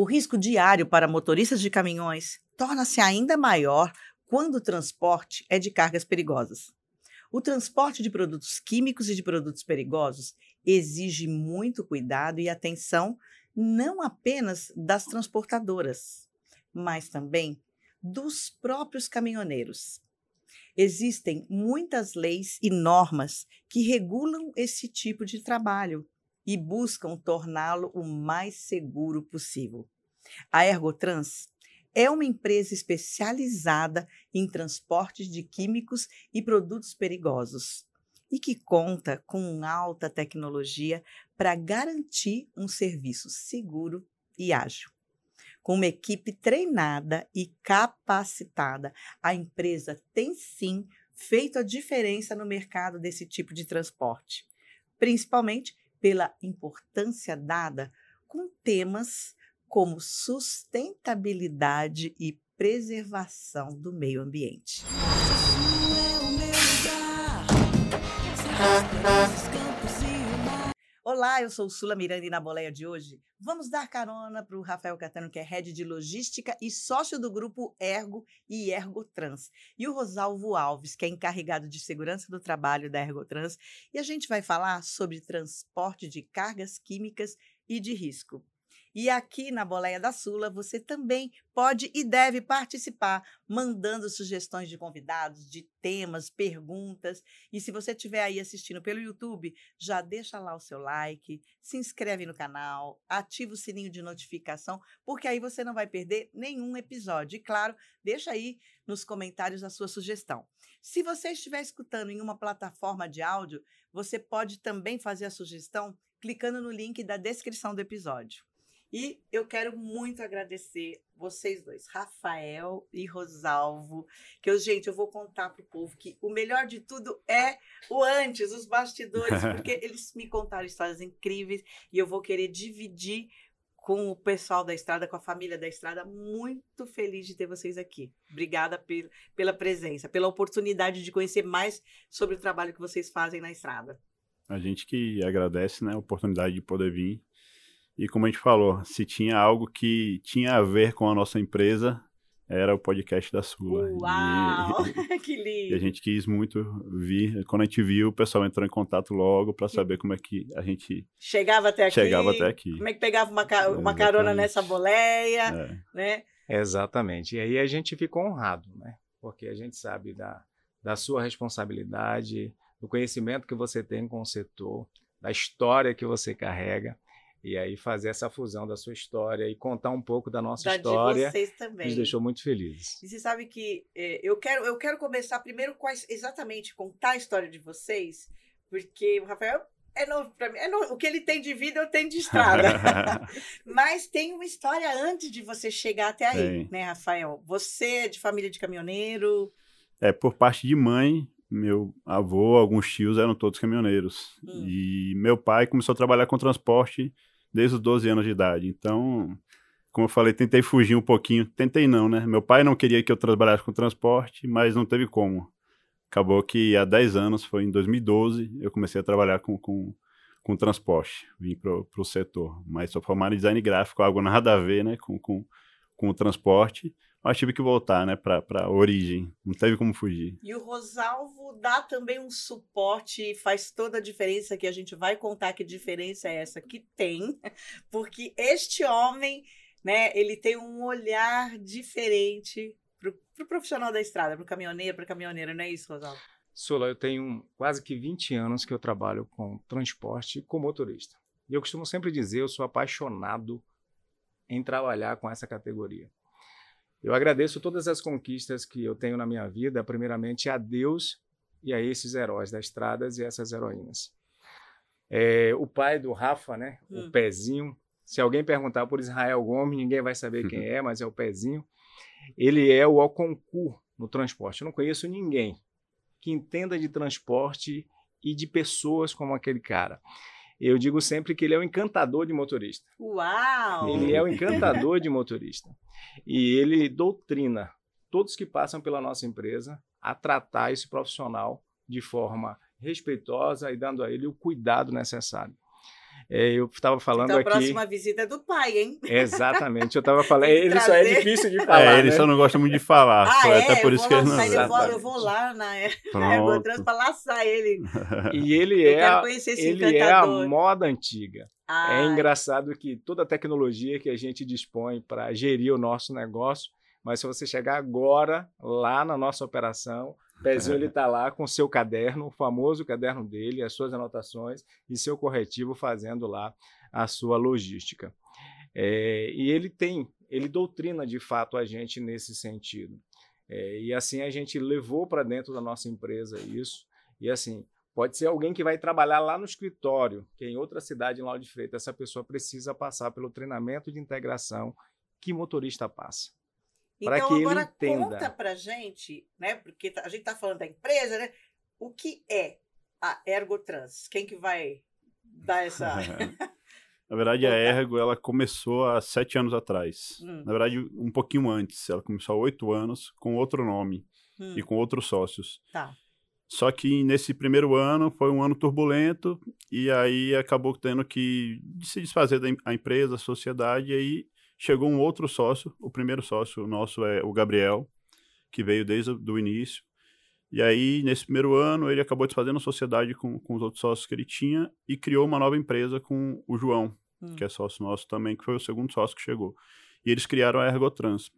O risco diário para motoristas de caminhões torna-se ainda maior quando o transporte é de cargas perigosas. O transporte de produtos químicos e de produtos perigosos exige muito cuidado e atenção, não apenas das transportadoras, mas também dos próprios caminhoneiros. Existem muitas leis e normas que regulam esse tipo de trabalho e buscam torná-lo o mais seguro possível. A Ergotrans é uma empresa especializada em transportes de químicos e produtos perigosos e que conta com alta tecnologia para garantir um serviço seguro e ágil. Com uma equipe treinada e capacitada, a empresa tem sim feito a diferença no mercado desse tipo de transporte, principalmente pela importância dada com temas como sustentabilidade e preservação do meio ambiente. Olá, eu sou Sula Miranda e na boleia de hoje vamos dar carona para o Rafael Catano, que é head de logística e sócio do grupo Ergo e Ergotrans, e o Rosalvo Alves, que é encarregado de segurança do trabalho da Ergotrans, e a gente vai falar sobre transporte de cargas químicas e de risco. E aqui na Boleia da Sula você também pode e deve participar, mandando sugestões de convidados, de temas, perguntas. E se você estiver aí assistindo pelo YouTube, já deixa lá o seu like, se inscreve no canal, ativa o sininho de notificação, porque aí você não vai perder nenhum episódio. E claro, deixa aí nos comentários a sua sugestão. Se você estiver escutando em uma plataforma de áudio, você pode também fazer a sugestão clicando no link da descrição do episódio. E eu quero muito agradecer vocês dois, Rafael e Rosalvo, que eu, gente, eu vou contar para o povo que o melhor de tudo é o antes, os bastidores, porque eles me contaram histórias incríveis e eu vou querer dividir com o pessoal da estrada, com a família da estrada. Muito feliz de ter vocês aqui. Obrigada pela presença, pela oportunidade de conhecer mais sobre o trabalho que vocês fazem na estrada. A gente que agradece né, a oportunidade de poder vir e como a gente falou, se tinha algo que tinha a ver com a nossa empresa, era o podcast da Sula. Uau! E, que lindo! E a gente quis muito vir. Quando a gente viu, o pessoal entrou em contato logo para saber como é que a gente chegava até aqui. Chegava até aqui. Como é que pegava uma, uma carona nessa boleia, é. né? Exatamente. E aí a gente ficou honrado, né? Porque a gente sabe da, da sua responsabilidade, do conhecimento que você tem com o setor, da história que você carrega. E aí fazer essa fusão da sua história e contar um pouco da nossa da história. De vocês também. Nos deixou muito felizes. E você sabe que é, eu, quero, eu quero começar primeiro com exatamente contar a história de vocês, porque o Rafael é novo para mim. É novo. O que ele tem de vida, eu tenho de estrada. Mas tem uma história antes de você chegar até aí, né, Rafael? Você é de família de caminhoneiro. É, por parte de mãe, meu avô, alguns tios eram todos caminhoneiros. Hum. E meu pai começou a trabalhar com transporte desde os 12 anos de idade. Então, como eu falei, tentei fugir um pouquinho. Tentei não, né? Meu pai não queria que eu trabalhasse com transporte, mas não teve como. Acabou que há 10 anos, foi em 2012, eu comecei a trabalhar com, com, com transporte. Vim para o setor. Mas sou formado em design gráfico, algo nada a ver né, com, com, com o transporte mas tive que voltar, né, para a origem. Não teve como fugir. E o Rosalvo dá também um suporte, faz toda a diferença que a gente vai contar que diferença é essa que tem, porque este homem, né, ele tem um olhar diferente para o pro profissional da estrada, para o caminhoneiro, para a caminhoneira, não é isso, Rosalvo? Sula, eu tenho quase que 20 anos que eu trabalho com transporte com motorista. E eu costumo sempre dizer, eu sou apaixonado em trabalhar com essa categoria. Eu agradeço todas as conquistas que eu tenho na minha vida, primeiramente a Deus e a esses heróis das estradas e essas heroínas. É, o pai do Rafa, né? Hum. O Pezinho. Se alguém perguntar por Israel Gomes, ninguém vai saber quem é, mas é o Pezinho. Ele é o Alconcur no transporte. Eu não conheço ninguém que entenda de transporte e de pessoas como aquele cara. Eu digo sempre que ele é o encantador de motorista. Uau! Ele é o encantador de motorista. E ele doutrina todos que passam pela nossa empresa a tratar esse profissional de forma respeitosa e dando a ele o cuidado necessário. É, eu estava falando então, a aqui. próxima visita é do pai, hein? Exatamente. Eu estava falando. Ele só é trazer. difícil de falar. É, ele né? só não gosta muito de falar. Ah, é? até por eu isso vou que ele não. ele, eu, vou, eu vou lá na. Ergotrans para laçar ele. E ele Eu é, quero a, conhecer esse ele é a encantador. moda antiga. Ah, É engraçado que toda a tecnologia que a gente dispõe para gerir o nosso negócio, mas se você chegar agora lá na nossa operação, Pezinho ele está lá com seu caderno, o famoso caderno dele, as suas anotações e seu corretivo fazendo lá a sua logística. É, e ele tem, ele doutrina de fato a gente nesse sentido. É, e assim a gente levou para dentro da nossa empresa isso. E assim, pode ser alguém que vai trabalhar lá no escritório, que é em outra cidade em Lauro de Freitas. Essa pessoa precisa passar pelo treinamento de integração que motorista passa. Então que ele agora entenda. conta pra gente, né? Porque tá- a gente tá falando da empresa, né? O que é a Ergotrans? Quem que vai dar essa. Na verdade, a. Ergo ela começou há sete anos atrás. Hum. Na verdade, um pouquinho antes. Ela começou há oito anos com outro nome Hum, e com outros sócios. Tá. Só que nesse primeiro ano foi um ano turbulento e aí acabou tendo que se desfazer da em- a empresa, a sociedade, e aí chegou um outro sócio, o primeiro sócio nosso é o Gabriel, que veio desde o início. E aí, nesse primeiro ano, ele acabou desfazendo a sociedade com, com os outros sócios que ele tinha e criou uma nova empresa com o João, Hum. que é sócio nosso também, que foi o segundo sócio que chegou. E eles criaram a Ergotrans.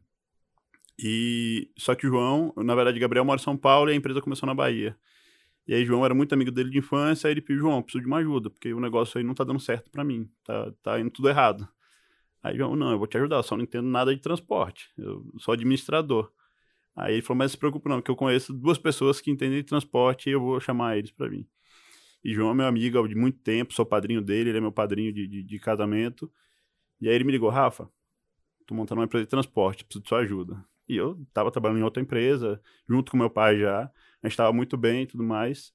E só que o João, na verdade, Gabriel mora em São Paulo e a empresa começou na Bahia. E aí João era muito amigo dele de infância, aí ele pediu, João, preciso de uma ajuda, porque o negócio aí não tá dando certo pra mim, tá, tá indo tudo errado. Aí João, não, eu vou te ajudar, eu só não entendo nada de transporte, eu sou administrador. Aí ele falou, mas se preocupe não, que eu conheço duas pessoas que entendem de transporte e eu vou chamar eles pra vir. E João é meu amigo de muito tempo, sou padrinho dele, ele é meu padrinho de, de, de casamento. E aí ele me ligou, Rafa, tô montando uma empresa de transporte, preciso de sua ajuda. E eu tava trabalhando em outra empresa, junto com meu pai já, a gente tava muito bem e tudo mais.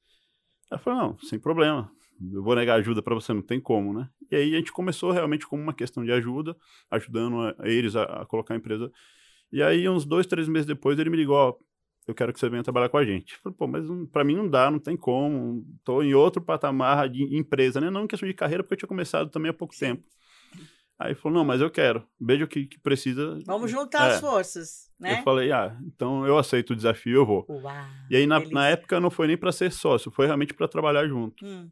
Eu falei, não, sem problema, eu vou negar ajuda para você, não tem como, né? E aí a gente começou realmente como uma questão de ajuda, ajudando a, a eles a, a colocar a empresa. E aí, uns dois, três meses depois, ele me ligou, ó, eu quero que você venha trabalhar com a gente. Eu falei, pô, mas pra mim não dá, não tem como, tô em outro patamar de empresa, né? Não em questão de carreira, porque eu tinha começado também há pouco tempo. Aí ele falou, não, mas eu quero, veja o que, que precisa. Vamos juntar É. as forças, né? Eu falei, ah, então eu aceito o desafio, eu vou. Uau, E aí, na, na época, não foi nem para ser sócio, foi realmente para trabalhar junto. Hum,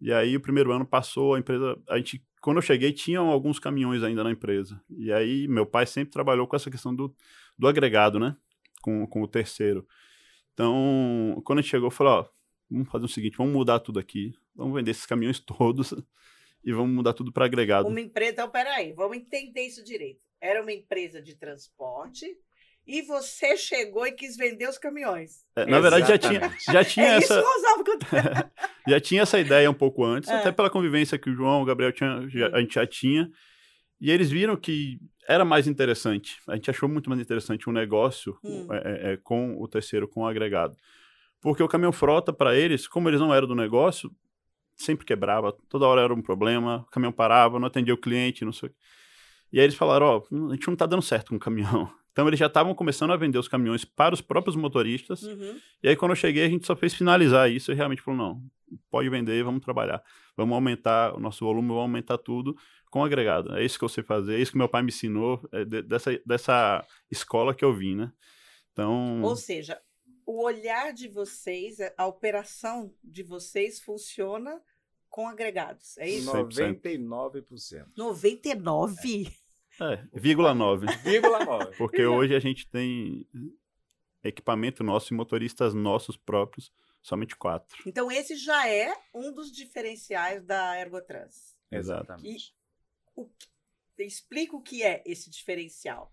E aí, o primeiro ano passou, a empresa. A gente, quando eu cheguei, tinham alguns caminhões ainda na empresa. E aí, meu pai sempre trabalhou com essa questão do, do agregado, né? Com, com o terceiro. Então, quando a gente chegou, eu falei: ó, vamos fazer o seguinte, vamos mudar tudo aqui, vamos vender esses caminhões todos e vamos mudar tudo para agregado. Uma empresa, então, peraí, vamos entender isso direito. Era uma empresa de transporte e você chegou e quis vender os caminhões. É, na verdade, já tinha, já tinha é essa. eu já tinha essa ideia um pouco antes, É. até pela convivência que o João, o Gabriel tinha, já- a gente já tinha. E eles viram que era mais interessante. A gente achou muito mais interessante um negócio Hum. é, é, é, com o terceiro, com o agregado. Porque o caminhão frota, para eles, como eles não eram do negócio, sempre quebrava, toda hora era um problema, o caminhão parava, não atendia o cliente, não sei o quê. E aí eles falaram, ó, a gente não tá dando certo com o caminhão. Então eles já estavam começando a vender os caminhões para os próprios motoristas, Uhum. e aí, quando eu cheguei, a gente só fez finalizar isso e realmente falou: não, pode vender, vamos trabalhar. Vamos aumentar o nosso volume, vamos aumentar tudo com agregado. É isso que eu sei fazer, é isso que meu pai me ensinou, é de- dessa, dessa escola que eu vim, né? Então, Ou seja, o olhar de vocês, a operação de vocês funciona com agregados. É isso? 99%. 99? é, vírgula 9. Vírgula 9. Porque hoje a gente tem equipamento nosso e motoristas nossos próprios, somente quatro. Então, esse já é um dos diferenciais da Ergotrans. Exatamente. O que- Explica o que é esse diferencial.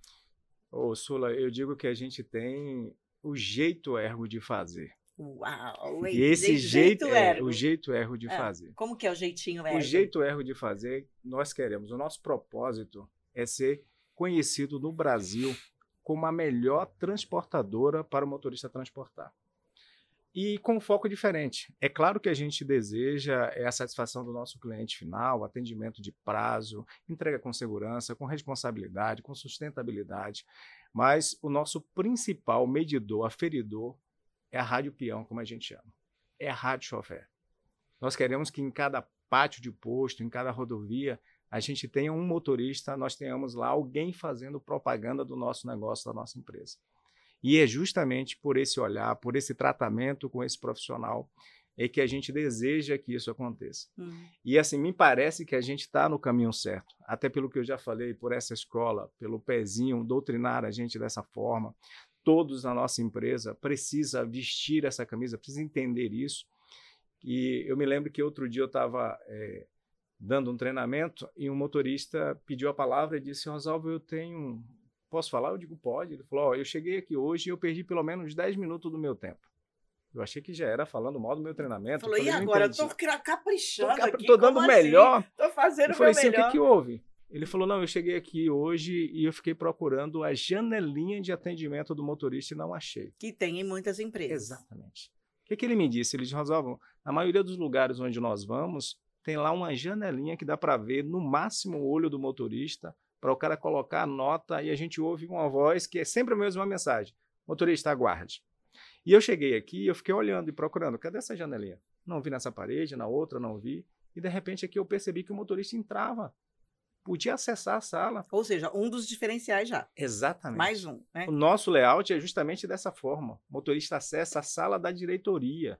Ô, Sula, eu digo que a gente tem o jeito ergo de fazer. Uau! E esse jeito, é, ergo. o jeito ergo de É. fazer. Como que é o jeitinho ergo? O jeito ergo de fazer, nós queremos. O nosso propósito é ser conhecido no Brasil como a melhor transportadora para o motorista transportar. E com um foco diferente. É claro que a gente deseja é a satisfação do nosso cliente final, atendimento de prazo, entrega com segurança, com responsabilidade, com sustentabilidade. Mas o nosso principal medidor, aferidor, é a rádio peão, como a gente chama. É a rádio chofer. Nós queremos que em cada pátio de posto, em cada rodovia, a gente tenha um motorista, nós tenhamos lá alguém fazendo propaganda do nosso negócio, da nossa empresa. E é justamente por esse olhar, por esse tratamento com esse profissional, é que a gente deseja que isso aconteça. Uhum. E assim, me parece que a gente está no caminho certo. Até pelo que eu já falei, por essa escola, pelo pezinho, doutrinar a gente dessa forma. Todos na nossa empresa precisa vestir essa camisa, precisa entender isso. E eu me lembro que outro dia eu estava é, dando um treinamento e um motorista pediu a palavra e disse: Rosalvo, eu tenho. Posso falar? Eu digo: pode. Ele falou: oh, eu cheguei aqui hoje e eu perdi pelo menos 10 minutos do meu tempo. Eu achei que já era falando mal do meu treinamento. Falou, e agora? Eu tô caprichando tô, aqui. Tô dando o melhor. Assim? Tô fazendo eu falei assim, melhor. o que, que houve? Ele falou, não, eu cheguei aqui hoje e eu fiquei procurando a janelinha de atendimento do motorista e não achei. Que tem em muitas empresas. Exatamente. O que, que ele me disse? Ele disse, Rosalvo, na maioria dos lugares onde nós vamos, tem lá uma janelinha que dá para ver no máximo o olho do motorista, para o cara colocar a nota e a gente ouve uma voz que é sempre a mesma mensagem. Motorista, aguarde. E eu cheguei aqui, eu fiquei olhando e procurando, cadê essa janelinha? Não vi nessa parede, na outra não vi. E de repente aqui eu percebi que o motorista entrava. Podia acessar a sala. Ou seja, um dos diferenciais já. Exatamente. Mais um. Né? O nosso layout é justamente dessa forma. O motorista acessa a sala da diretoria.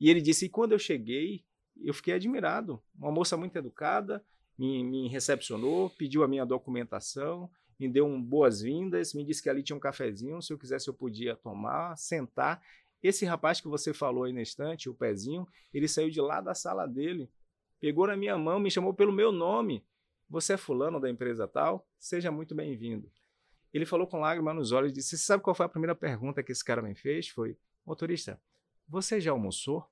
E ele disse: e quando eu cheguei, eu fiquei admirado. Uma moça muito educada me, me recepcionou, pediu a minha documentação, me deu um boas-vindas, me disse que ali tinha um cafezinho, se eu quisesse eu podia tomar, sentar. Esse rapaz que você falou aí na estante, o pezinho, ele saiu de lá da sala dele, pegou na minha mão, me chamou pelo meu nome. Você é fulano da empresa tal? Seja muito bem-vindo. Ele falou com lágrimas nos olhos e disse: Você sabe qual foi a primeira pergunta que esse cara me fez? Foi: Motorista, você já almoçou?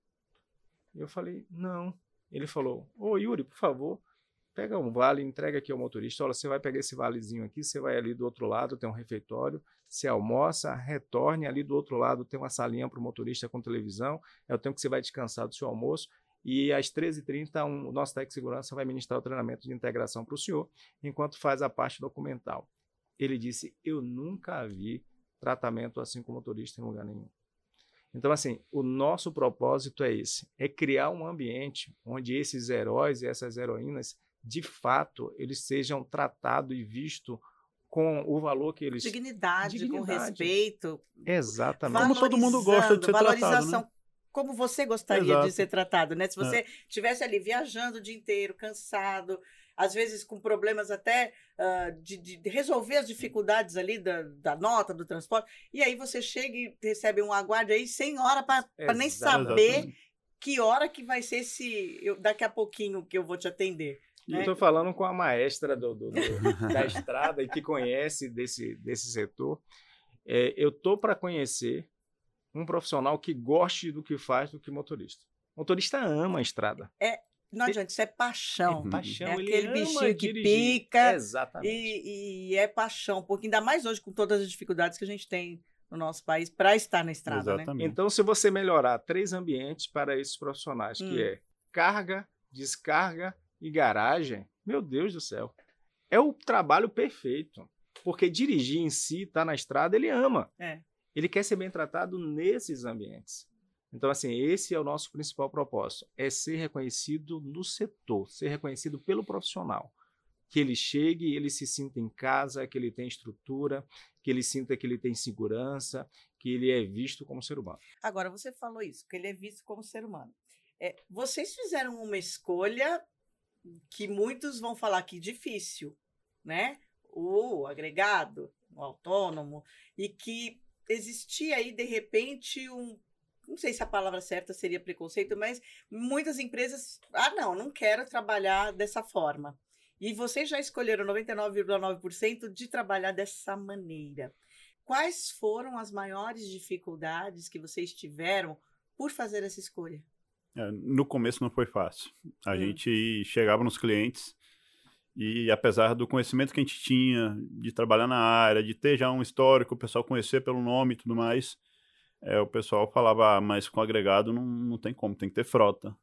Eu falei: Não. Ele falou: Ô Yuri, por favor, pega um vale, entrega aqui ao motorista. Olha, você vai pegar esse valezinho aqui, você vai ali do outro lado, tem um refeitório, você almoça, retorne ali do outro lado, tem uma salinha para o motorista com televisão, é o tempo que você vai descansar do seu almoço. E às 13h30, um, o nosso técnico de segurança vai ministrar o treinamento de integração para o senhor, enquanto faz a parte documental. Ele disse: Eu nunca vi tratamento assim com motorista em lugar nenhum. Então, assim, o nosso propósito é esse: é criar um ambiente onde esses heróis e essas heroínas de fato, eles sejam tratados e vistos com o valor que eles... Dignidade, Dignidade. com respeito. Exatamente. Como todo mundo gosta de ser valorização. tratado, né? Como você gostaria Exato. de ser tratado, né? Se você estivesse é. ali viajando o dia inteiro, cansado, às vezes com problemas até uh, de, de, resolver as dificuldades ali da, da, nota, do transporte, e aí você chega e recebe um aguarde aí sem hora para nem saber que hora que vai ser esse. Eu, daqui a pouquinho que eu vou te atender. Né? Estou falando com a maestra do, do, do da estrada e que conhece desse, desse setor. É, eu tô para conhecer um profissional que goste do que faz do que motorista. O motorista ama a estrada. É, não adianta, isso é paixão. É paixão. É aquele bichinho que pica. Exatamente. E, e, é paixão, porque ainda mais hoje com todas as dificuldades que a gente tem no nosso país para estar na estrada. Né? Exatamente. Né? Então, se você melhorar três ambientes para esses profissionais, hum. que é carga, descarga e garagem, meu Deus do céu, é o trabalho perfeito. Porque dirigir em si, estar tá na estrada, ele ama. É. Ele quer ser bem tratado nesses ambientes. Então, assim, esse é o nosso principal propósito: é ser reconhecido no setor, ser reconhecido pelo profissional. Que ele chegue, ele se sinta em casa, que ele tem estrutura, que ele sinta que ele tem segurança, que ele é visto como ser humano. Agora, você falou isso, que ele é visto como ser humano. É, vocês fizeram uma escolha que muitos vão falar que difícil, né? O agregado, o autônomo, e que existia aí, de repente, um. Não sei se a palavra certa seria preconceito, mas muitas empresas. Ah, não, não quero trabalhar dessa forma. E vocês já escolheram 99,9% de trabalhar dessa maneira. Quais foram as maiores dificuldades que vocês tiveram por fazer essa escolha? É, no começo não foi fácil. A hum. gente chegava nos clientes e apesar do conhecimento que a gente tinha de trabalhar na área, de ter já um histórico, o pessoal conhecer pelo nome e tudo mais, é, o pessoal falava, ah, mas com agregado não, não tem como, tem que ter frota.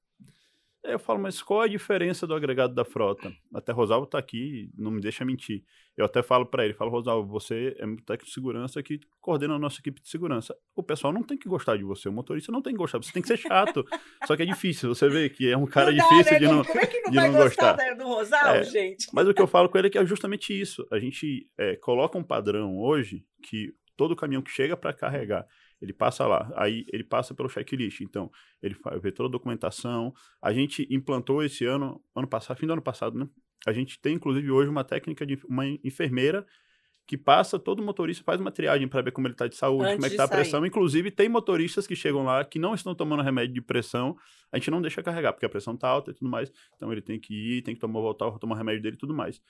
Eu falo, mas qual a diferença do agregado da frota? Até Rosalvo está aqui, não me deixa mentir. Eu até falo para ele, falo, Rosalvo, você é um técnico de segurança que coordena a nossa equipe de segurança. O pessoal não tem que gostar de você, o motorista não tem que gostar, você tem que ser chato. Só que é difícil, você vê que é um cara não dá, difícil né? de não, Como é que não de vai não gostar gostar. do Rosalvo, É, gente? Mas o que eu falo com ele é que é justamente isso. A gente é, coloca um padrão hoje que todo caminhão que chega para carregar, ele passa lá, aí ele passa pelo checklist. Então, ele vê toda a documentação. A gente implantou esse ano, ano passado, fim do ano passado, né? A gente tem, inclusive, hoje uma técnica de uma enfermeira que passa, todo motorista faz uma triagem para ver como ele está de saúde, Antes como é que está a pressão. Inclusive, tem motoristas que chegam lá que não estão tomando remédio de pressão, a gente não deixa carregar, porque a pressão está alta e tudo mais. Então, ele tem que ir, tem que tomar, voltar, tomar o remédio dele e tudo mais.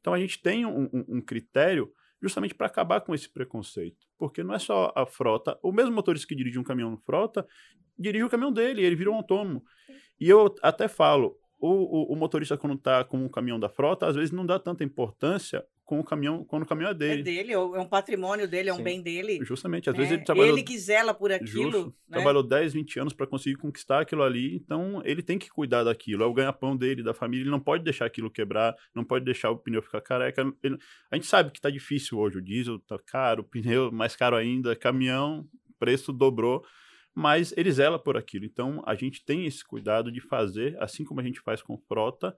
Então, a gente tem um, um- um critério justamente para acabar com esse preconceito. Porque não é só a frota, o mesmo motorista que dirige um caminhão frota, dirige o caminhão dele, ele vira um autônomo. E eu até falo, o, o, o motorista quando está com o caminhão da frota, às vezes não dá tanta importância com o caminhão, quando o caminhão é É dele. dele, é um patrimônio dele, é um Sim. bem dele. Justamente, às né? vezes ele trabalhou Ele que zela por aquilo. Justo. né? Trabalhou 10, 20 anos para conseguir conquistar aquilo ali, então ele tem que cuidar daquilo. É o ganha-pão dele, da família. Ele não pode deixar aquilo quebrar, não pode deixar o pneu ficar careca. Ele- a gente sabe que tá difícil hoje. O diesel tá caro, o pneu mais caro ainda, caminhão, preço dobrou. Mas ele zela por aquilo. Então a gente tem esse cuidado de fazer, assim como a gente faz com frota,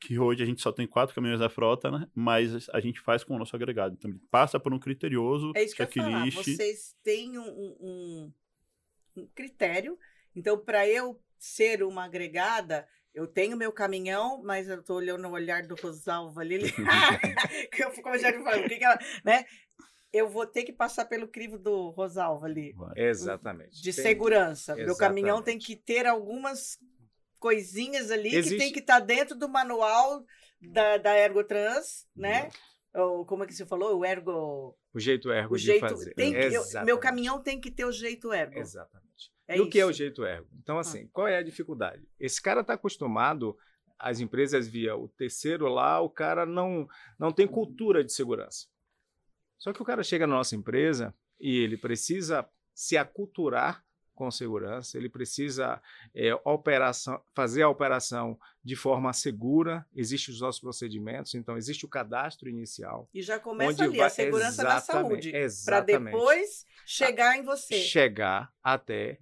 que hoje a gente só tem quatro caminhões da frota, né? Mas a gente faz com o nosso agregado. Então ele passa por um criterioso, É isso que eu ia falar. checklist. Vocês têm um, um- um critério. Então, para eu ser uma agregada, eu tenho meu caminhão, mas eu estou olhando o olhar do Rosalvo ali. Que eu fico já falando, o que, que ela. Né? Eu vou ter que passar pelo crivo do Rosalvo ali. Exatamente. De Tem- segurança. Meu caminhão tem Exatamente. que ter algumas coisinhas ali que Existe- tem que estar dentro do manual da, da Ergotrans, né? Ou como é que você falou? O Ergo. O jeito ergo O de jeito. fazer. Tem que- eu- meu caminhão tem que ter o jeito Ergo. Exatamente. É e o que é o isso. Ah. jeito ergo? Então, assim, qual é a dificuldade? Esse cara está acostumado, as empresas via o terceiro lá, o cara não, não tem cultura de segurança. Só que o cara chega na nossa empresa e ele precisa se aculturar com segurança, ele precisa é, operação, fazer a operação de forma segura, existem os nossos procedimentos, então existe o cadastro inicial. E já começa onde ali vai- a segurança da saúde. Para depois chegar em você. chegar até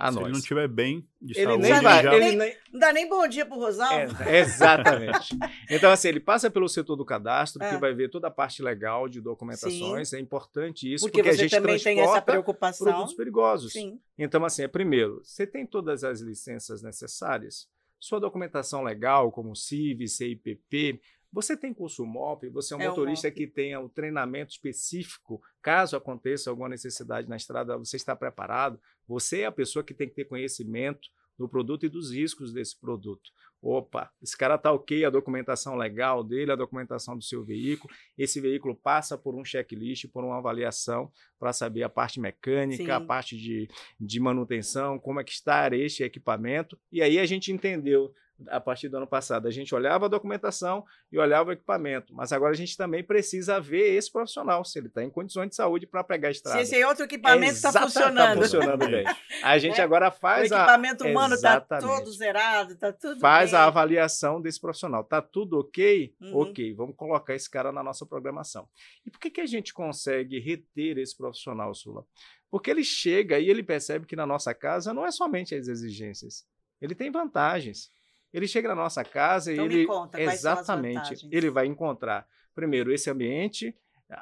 a Se nós. ele não estiver bem de Ele saúde, nem ele vai, já- ele nem, Não dá nem bom dia pro Rosalvo. É, exatamente. Então, assim, ele passa pelo setor do cadastro, que É. vai ver toda a parte legal de documentações. É importante isso, porque, porque, a você gente também tem essa preocupação. produtos perigosos. Sim. Então, assim, é primeiro, você tem todas as licenças necessárias, sua documentação legal, como CIV, CIPP, você tem curso MOP, você é um É um motorista que tenha o treinamento específico, caso aconteça alguma necessidade na estrada, você está preparado, você é a pessoa que tem que ter conhecimento do produto e dos riscos desse produto. Opa, esse cara está ok, a documentação legal dele, a documentação do seu veículo, esse veículo passa por um checklist, por uma avaliação para saber a parte mecânica, a Sim. parte de, de manutenção, como é que está este equipamento. E aí a gente entendeu, a partir do ano passado, a gente olhava a documentação e olhava o equipamento, mas agora a gente também precisa ver esse profissional, se ele está em condições de saúde para pegar a Se estrada. esse outro equipamento está Exata- funcionando. Tá funcionando bem. A gente É, agora O faz a, equipamento humano está todo zerado, está tudo faz bem. a avaliação desse profissional. Tá tudo ok? Uhum. Ok, vamos colocar esse cara na nossa programação. E por que, que a gente consegue reter esse profissional, Sula? Porque ele chega e ele percebe que na nossa casa não é somente as exigências, ele tem vantagens. Ele chega na nossa casa Então e me ele conta, quais são as exatamente ele vai encontrar primeiro esse ambiente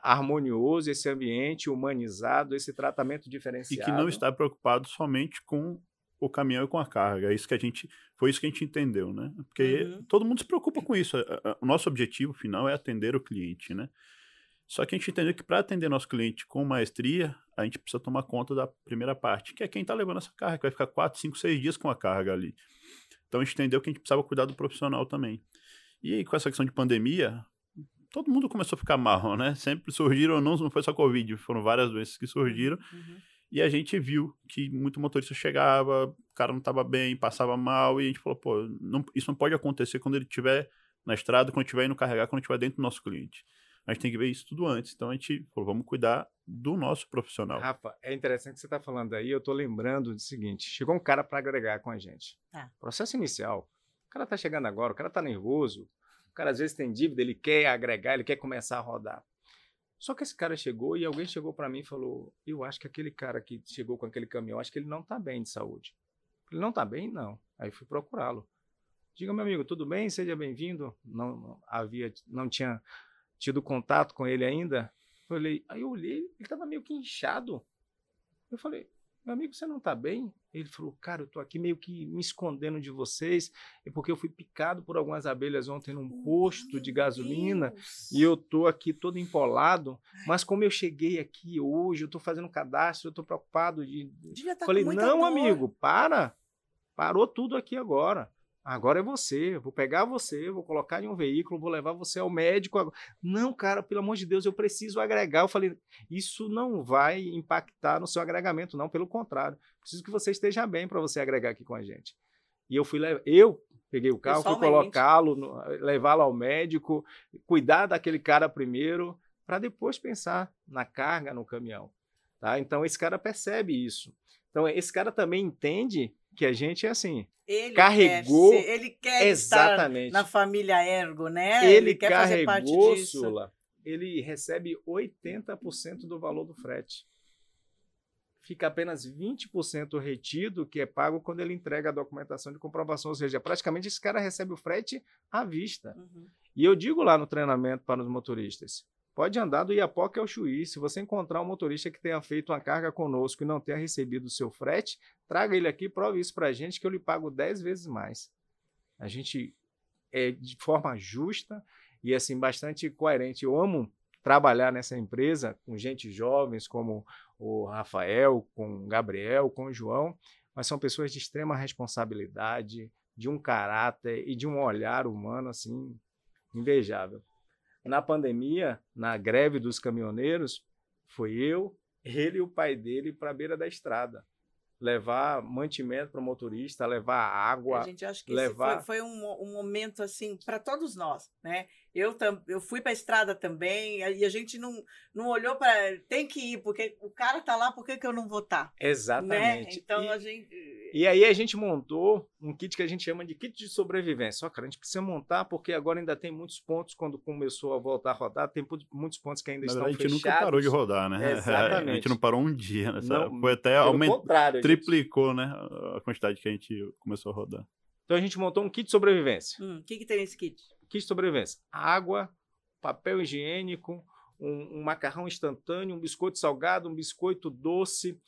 harmonioso, esse ambiente humanizado, esse tratamento e diferenciado. que não está preocupado somente com o caminhão e com a carga. É isso que a gente foi isso que a gente entendeu, né? Porque Uhum. todo mundo se preocupa com isso. O nosso objetivo final é atender o cliente, né? Só que a gente entendeu que para atender nosso cliente com maestria, a gente precisa tomar conta da primeira parte, que é quem está levando essa carga, que vai ficar 4, 5, 6 dias com a carga ali. Então a gente entendeu que a gente precisava cuidar do profissional também. E aí, com essa questão de pandemia, todo mundo começou a ficar mal, né? Sempre surgiram, não, não foi só Covid, foram várias doenças que surgiram. Uhum. E a gente viu que muito motorista chegava, o cara não estava bem, passava mal, e a gente falou, pô, não- isso não pode acontecer quando ele estiver na estrada, quando estiver indo carregar, quando estiver dentro do nosso cliente. A gente tem que ver isso tudo antes. Então a gente falou, vamos cuidar do nosso profissional. Rafa, é interessante que você está falando aí. Eu estou lembrando do seguinte: chegou um cara para agregar com a gente. Tá. Processo inicial, O cara tá chegando agora, o cara tá nervoso, o cara às vezes tem dívida, ele quer agregar, ele quer começar a rodar. Só que esse cara chegou e alguém chegou para mim e falou: Eu acho que aquele cara que chegou com aquele caminhão, acho que ele não tá bem de saúde. Ele não tá bem? Não. Aí fui procurá-lo. Diga, meu amigo, tudo bem? Seja bem-vindo. Não, não, havia, não tinha tido contato com ele ainda. Falei, aí eu olhei, ele estava meio que inchado. Eu falei, meu amigo, você não está bem? Ele falou, cara, eu estou aqui meio que me escondendo de vocês, é porque eu fui picado por algumas abelhas ontem num posto de gasolina Deus. e eu estou aqui todo empolado. Mas como eu cheguei aqui hoje, eu estou fazendo cadastro, eu estou preocupado de. Devia estar Falei, não, dor. amigo, para. Parou tudo aqui agora. Agora é você. Eu Vou pegar você, vou colocar em um veículo, vou levar você ao médico. agora." Não, cara, pelo amor de Deus, eu preciso agregar. Eu falei, isso não vai impactar no seu agregamento, não. Pelo contrário, preciso que você esteja bem para você agregar aqui com a gente. E eu fui levar, eu peguei o carro, fui colocá-lo, levá-lo ao médico, cuidar daquele cara primeiro, para depois pensar na carga no caminhão. Tá? Então esse cara percebe isso. Então esse cara também entende que a gente é assim. Ele carregou- quer ser- ele quer Exatamente. na família Ergo, né? ele, quer fazer parte carregou, disso. Sula, ele recebe 80% do valor do frete. Fica apenas 20% retido, que é pago quando ele entrega a documentação de comprovação. Ou seja, praticamente esse cara recebe o frete à vista. Uhum. E eu digo lá no treinamento para os motoristas: pode andar do Iapoque ao Chuí. Se você encontrar um motorista que tenha feito uma carga conosco e não tenha recebido o seu frete, traga ele aqui, prove isso para a gente que eu lhe pago 10 vezes mais. A gente é de forma justa e assim bastante coerente. Eu amo trabalhar nessa empresa com gente jovens como o Rafael, com o Gabriel, com o João, mas são pessoas de extrema responsabilidade, de um caráter e de um olhar humano assim invejável. Na pandemia, na greve dos caminhoneiros, foi eu, ele e o pai dele para a beira da estrada. Levar mantimento para o motorista, levar água. A gente acha que levar- foi, foi um, um momento assim para todos nós, né? Eu, tam, eu fui para a estrada também e a gente não, não olhou para tem que ir porque o cara tá lá, por que, que eu não vou estar? Né? Exatamente. Então e, a gente e aí a gente montou um kit que a gente chama de kit de sobrevivência. Só que a gente precisa montar porque agora ainda tem muitos pontos, quando começou a voltar a rodar, tem muitos pontos que ainda Na estão verdade, a gente fechados. nunca parou de rodar, né? Exatamente. A gente não parou um dia, né? Não, Foi até aumentou, a gente- triplicou, né? A quantidade que a gente começou a rodar. Então a gente montou um kit de sobrevivência. Hum, o que, que tem nesse kit? Kit de sobrevivência: água, papel higiênico, um, um macarrão instantâneo, um biscoito salgado, um biscoito doce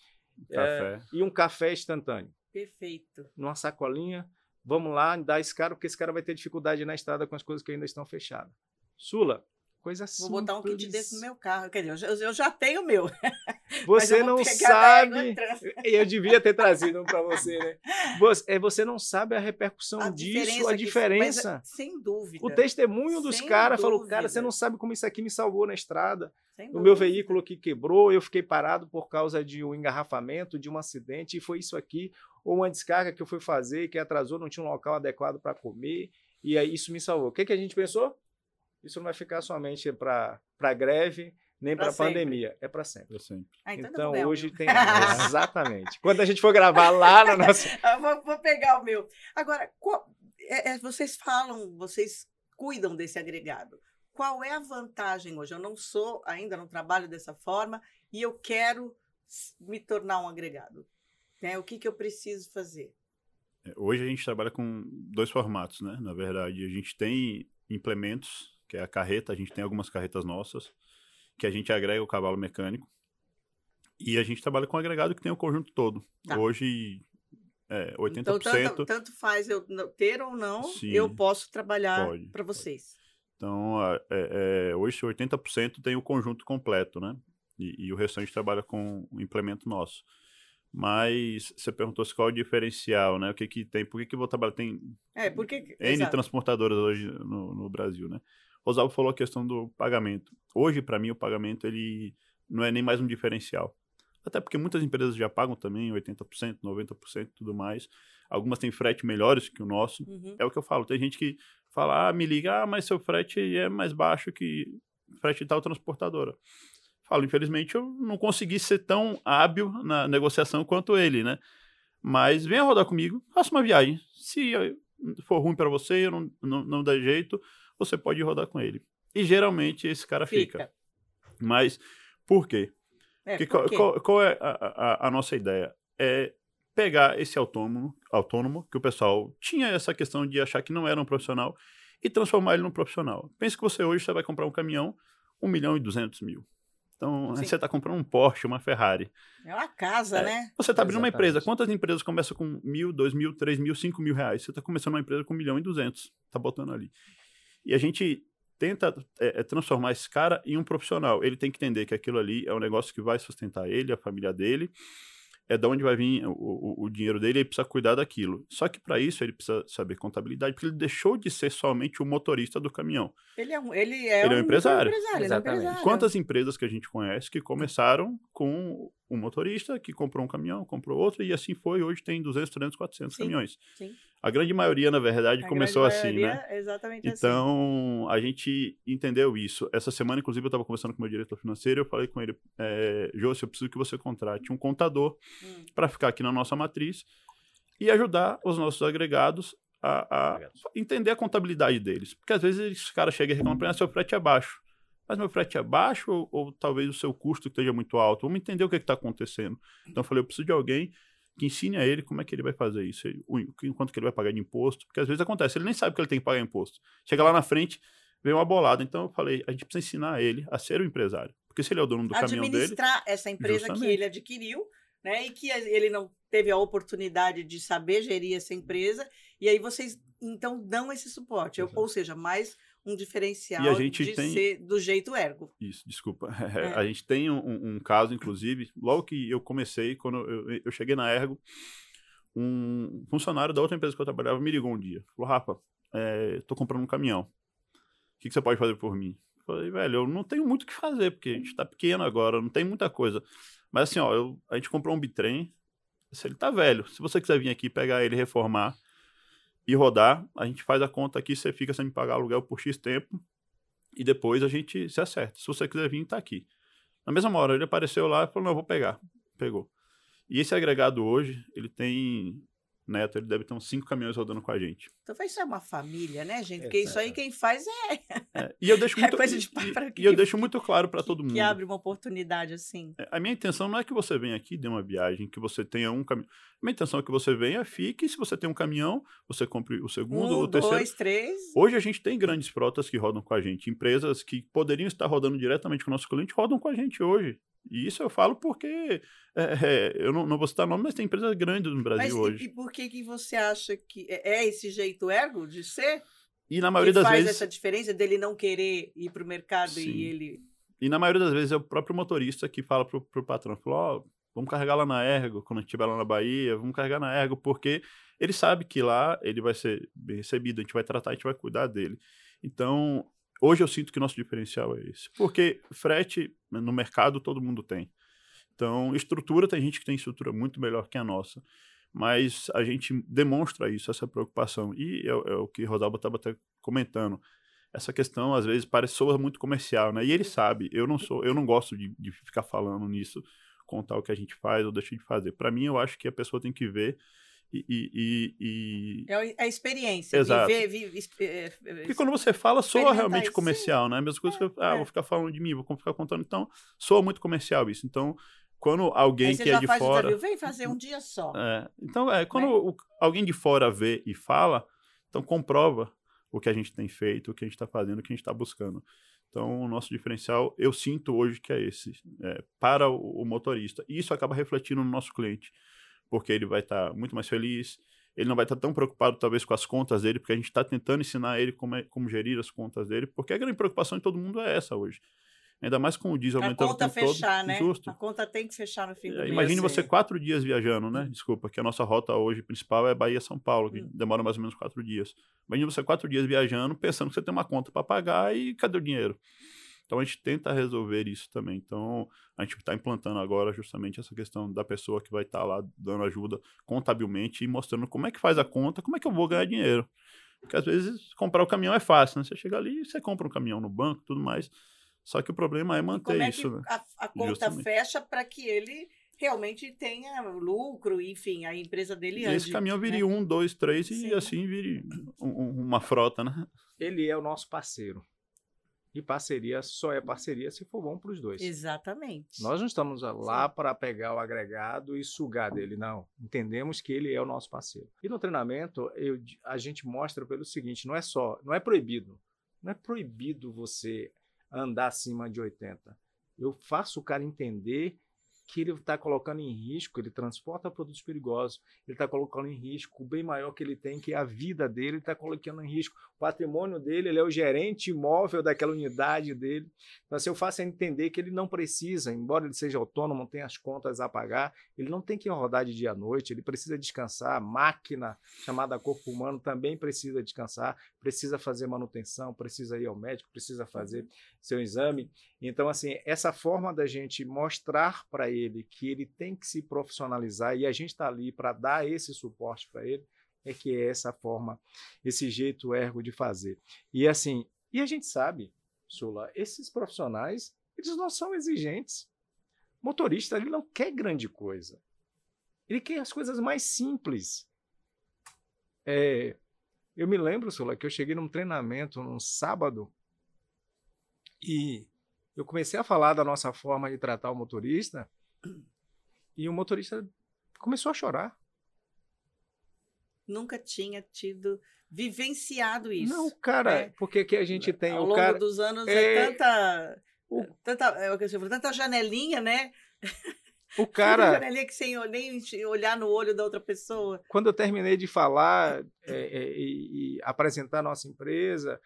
é, Café. e um café instantâneo. Perfeito. Numa sacolinha. Vamos lá, dar esse cara, porque esse cara vai ter dificuldade na estrada com as coisas que ainda estão fechadas. Sula, coisa Vou simples. botar um kit desse no meu carro. Quer dizer, eu já, eu já tenho o meu. Você vou não sabe. Eu devia ter trazido um para você, né? Você, é, você não sabe a repercussão A disso, a diferença que- diferença. mas, sem dúvida. O testemunho dos caras falou, cara, você não sabe como isso aqui me salvou na estrada. sem O meu veículo que quebrou, eu fiquei parado por causa de um engarrafamento, de um acidente, e foi isso aqui. Ou uma descarga que eu fui fazer, que atrasou, não tinha um local adequado para comer, e aí isso me salvou. O que, que a gente pensou? Isso não vai ficar somente para greve, nem para sempre. pandemia, é para sempre. Sempre. Ah, então, Então hoje meu. tem. Exatamente. Quando a gente for gravar lá na nossa. Eu vou, vou pegar o meu. Agora, qual- é- é, vocês falam, vocês cuidam desse agregado. Qual é a vantagem hoje? Eu não sou, ainda não trabalho dessa forma e eu quero me tornar um agregado. Né? O que, que eu preciso fazer? É, Hoje a gente trabalha com dois formatos, né? Na verdade, a gente tem implementos, que é a carreta, a gente tem algumas carretas nossas, que a gente agrega o cavalo mecânico. E a gente trabalha com agregado que tem o conjunto todo. Tá. Hoje, é, 80%. Então, tanto, tanto faz eu ter ou não, Sim, eu posso trabalhar pode, para pode. vocês. Então, a- é, é, hoje 80% tem o conjunto completo, né? E, e o restante trabalha com o implemento nosso. Mas você perguntou se qual é o diferencial, né? O que que tem, por que que eu vou trabalhar? Tem É, porque. N exato. transportadoras hoje no, no Brasil, né? Rosalvo falou a questão do pagamento. Hoje, para mim, o pagamento ele não é nem mais um diferencial. Até porque muitas empresas já pagam também 80%, 90% e tudo mais. Algumas têm frete melhores que o nosso. Uhum. É o que eu falo. Tem gente que fala, ah, me liga, ah, mas seu frete é mais baixo que frete de tal transportadora. Falo, infelizmente eu não consegui ser tão hábil na negociação quanto ele, né? Mas venha rodar comigo, faça uma viagem. Se for ruim para você, eu não, não, não dá jeito, você pode rodar com ele. E geralmente esse cara fica. fica. Mas por quê? É, por qual, qual, qual, é a, a, a, nossa ideia? É pegar esse autônomo, autônomo, que o pessoal tinha essa questão de achar que não era um profissional, e transformar ele num profissional. Pense que você hoje você vai comprar um caminhão, 1 milhão e 200 mil. Então, Sim. você está comprando um Porsche, uma Ferrari. É uma casa, é, né? Você está abrindo Exatamente. uma empresa. Quantas empresas começam com mil, dois mil, três mil, cinco mil reais? Você está começando uma empresa com um milhão e duzentos. Está botando ali. E a gente tenta é, é, transformar esse cara em um profissional. Ele tem que entender que aquilo ali é um negócio que vai sustentar ele, a família dele é de onde vai vir o, o, o dinheiro dele, ele precisa cuidar daquilo. Só que para isso ele precisa saber contabilidade, porque ele deixou de ser somente o motorista do caminhão. Ele é um, ele é ele um, é um empresário. empresário Exatamente. É um empresário. Quantas empresas que a gente conhece que começaram com um motorista que comprou um caminhão, comprou outro, e assim foi. Hoje tem 200, 300, 400 sim, caminhões. Sim. A grande maioria, na verdade, a começou assim, né? Exatamente assim. então, assim. a gente entendeu isso. Essa semana, inclusive, eu estava conversando com o meu diretor financeiro, eu falei com ele, é, Jô, eu preciso que você contrate um contador hum. para ficar aqui na nossa matriz e ajudar os nossos agregados a, a entender a contabilidade deles. Porque às vezes esse cara chega e reclama, ah, seu frete é baixo mas meu frete é baixo ou, ou, talvez o seu custo esteja muito alto? Vamos entender o que é está acontecendo. Então eu falei, eu preciso de alguém que ensine a ele como é que ele vai fazer isso, o quanto que ele vai pagar de imposto, porque às vezes acontece, ele nem sabe que ele tem que pagar imposto. Chega lá na frente, vem uma bolada. Então eu falei, a gente precisa ensinar ele a ser o empresário, porque se ele é o dono do caminhão dele... Administrar essa empresa justamente. que ele adquiriu, né, e que ele não teve a oportunidade de saber gerir essa empresa, e aí vocês então dão esse suporte, ou seja, mais um diferencial e a gente de tem... ser do jeito ergo. Isso, desculpa. É. A gente tem um, um, caso, inclusive, logo que eu comecei, quando eu, eu cheguei na Ergo, um funcionário da outra empresa que eu trabalhava me ligou um dia. Falou, Rafa, é, tô comprando um caminhão. O que, que você pode fazer por mim? Eu falei, velho, eu não tenho muito o que fazer, porque a gente tá pequeno agora, não tem muita coisa. Mas assim, ó, eu, a gente comprou um bitrem, se ele tá velho, se você quiser vir aqui pegar ele reformar, e rodar, a gente faz a conta aqui, você fica sem me pagar aluguel por X tempo e depois a gente se acerta. Se você quiser vir, tá aqui. Na mesma hora, ele apareceu lá e falou, não, eu vou pegar. Pegou. E esse agregado hoje, ele tem neto, ele deve ter uns cinco caminhões rodando com a gente. Então vai ser uma família, né, gente? Porque é, isso aí quem faz é. é e eu deixo é muito, é coisa de pai para E eu deixo muito claro para todo mundo. Que abre uma oportunidade assim. É, a minha intenção não é que você venha aqui, dê uma viagem, que você tenha um caminhão. A minha intenção é que você venha, fique, e se você tem um caminhão, você compre o segundo um, ou o terceiro. Dois, três. Hoje a gente tem grandes frotas que rodam com a gente. Empresas que poderiam estar rodando diretamente com o nosso cliente rodam com a gente hoje. E isso eu falo porque é, eu não, não vou citar nome, mas tem empresas grandes no Brasil mas, hoje. E, por que, que você acha que é, é esse jeito ergo de ser? E na maioria das faz vezes. essa diferença dele não querer ir para o mercado Sim. e ele. E na maioria das vezes é o próprio motorista que fala pro, pro patrão, falou, oh, vamos carregar lá na Ergo, quando a gente estiver lá na Bahia, vamos carregar na Ergo, porque ele sabe que lá ele vai ser bem recebido, a gente vai tratar, a gente vai cuidar dele. Então, Hoje eu sinto que nosso diferencial é esse. Porque frete no mercado todo mundo tem. Então, estrutura, tem gente que tem estrutura muito melhor que a nossa. Mas a gente demonstra isso, essa preocupação. E é, é o que Rosalba estava até comentando. Essa questão, às vezes, parece soa muito comercial, né? E ele sabe, eu não sou, eu não gosto de, de ficar falando nisso, contar o que a gente faz ou deixa de fazer. Para mim, eu acho que a pessoa tem que ver e, e, e... É a experiência. Exato. Viver, viver, é, Porque quando você fala, soa realmente comercial, né? A mesma coisa é, que eu ah, é. vou ficar falando de mim, vou ficar contando. Então, soa muito comercial isso. Então, quando alguém que é de fora. Desafio, Vem fazer um dia só. É, então, é, quando né? o, alguém de fora vê e fala, então comprova o que a gente tem feito, o que a gente está fazendo, o que a gente está buscando. Então, o nosso diferencial, eu sinto hoje que é esse, é, para o, o motorista. E isso acaba refletindo no nosso cliente porque ele vai estar tá muito mais feliz, ele não vai estar tá tão preocupado talvez com as contas dele, porque a gente está tentando ensinar ele como, é, como gerir as contas dele, porque a grande preocupação de todo mundo é essa hoje. Ainda mais com o diesel aumentando o tempo fechar, todo. Né? Justo. A conta tem que fechar no fim do é, mês. Imagine você quatro dias viajando, né? Hum. Desculpa, que a nossa rota hoje principal é Bahia-São Paulo, que hum. demora mais ou menos quatro dias. Imagine você quatro dias viajando, pensando que você tem uma conta para pagar e cadê o dinheiro? Então a gente tenta resolver isso também. Então a gente está implantando agora justamente essa questão da pessoa que vai estar tá lá dando ajuda contabilmente e mostrando como é que faz a conta, como é que eu vou ganhar dinheiro. Porque às vezes comprar o caminhão é fácil, né? Você chega ali e você compra um caminhão no banco tudo mais. Só que o problema é manter como é isso. Né? a, a conta justamente. fecha para que ele realmente tenha lucro, enfim, a empresa dele ande. Esse caminhão vire né? um, dois, três Sim. e assim vire um, uma frota, né? Ele é o nosso parceiro. E parceria só é parceria se for bom para os dois. Exatamente. Nós não estamos lá para pegar o agregado e sugar dele, não. Entendemos que ele é o nosso parceiro. E no treinamento, eu, a gente mostra pelo seguinte: não é só, não é proibido. Não é proibido você andar acima de 80. Eu faço o cara entender que ele está colocando em risco, ele transporta produtos perigosos, ele está colocando em risco o bem maior que ele tem, que é a vida dele, ele está colocando em risco patrimônio dele, ele é o gerente imóvel daquela unidade dele. Então, assim, eu faço entender que ele não precisa, embora ele seja autônomo, tenha as contas a pagar, ele não tem que rodar de dia à noite, ele precisa descansar. A máquina chamada corpo humano também precisa descansar, precisa fazer manutenção, precisa ir ao médico, precisa fazer seu exame. Então, assim, essa forma da gente mostrar para ele que ele tem que se profissionalizar e a gente está ali para dar esse suporte para ele, é que é essa forma, esse jeito ergo de fazer. E assim, e a gente sabe, Sula, esses profissionais, eles não são exigentes. Motorista, ele não quer grande coisa. Ele quer as coisas mais simples. É, eu me lembro, Sula, que eu cheguei num treinamento num sábado e eu comecei a falar da nossa forma de tratar o motorista e o motorista começou a chorar. Nunca tinha tido vivenciado isso. Não, cara, é, porque que a gente tem ao o longo cara dos anos é, é tanta o, tanta é o que eu falo, tanta janelinha, né? O cara. janelinha que sem nem olhar no olho da outra pessoa. Quando eu terminei de falar é, é, e, e apresentar a nossa empresa,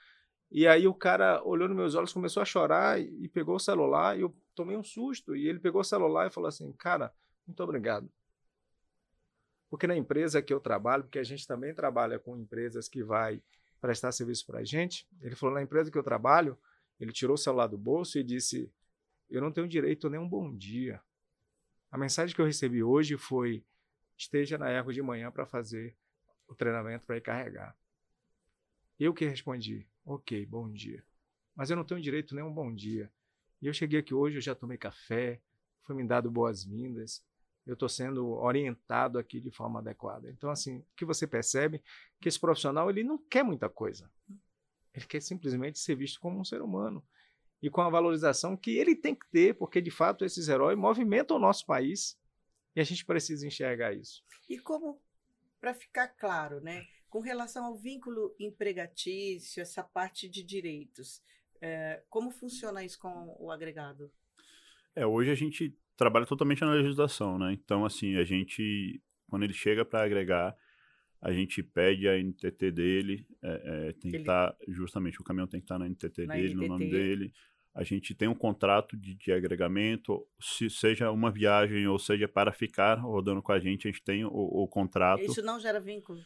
e aí o cara olhou nos meus olhos, começou a chorar e pegou o celular e eu tomei um susto. E ele pegou o celular e falou assim: Cara, muito obrigado. Porque na empresa que eu trabalho, porque a gente também trabalha com empresas que vai prestar serviço para a gente, ele falou: Na empresa que eu trabalho, ele tirou o celular do bolso e disse: Eu não tenho direito nem um bom dia. A mensagem que eu recebi hoje foi: Esteja na erva de manhã para fazer o treinamento para ir carregar. Eu que respondi: Ok, bom dia. Mas eu não tenho direito nem um bom dia. E eu cheguei aqui hoje, eu já tomei café, foi me dado boas-vindas, eu estou sendo orientado aqui de forma adequada. Então, assim, o que você percebe que esse profissional ele não quer muita coisa. Ele quer simplesmente ser visto como um ser humano e com a valorização que ele tem que ter, porque de fato esses heróis movimentam o nosso país e a gente precisa enxergar isso. E como, para ficar claro, né? Com relação ao vínculo empregatício, essa parte de direitos, é, como funciona isso com o agregado? É, hoje a gente trabalha totalmente na legislação, né? Então, assim, a gente, quando ele chega para agregar, a gente pede a NTT dele, é, é, tem que estar, tá, justamente, o caminhão tem que estar tá na NTT na dele, NTT. no nome dele. A gente tem um contrato de, de, agregamento, se seja uma viagem ou seja para ficar rodando com a gente, a gente tem o, o contrato. Isso não gera vínculo?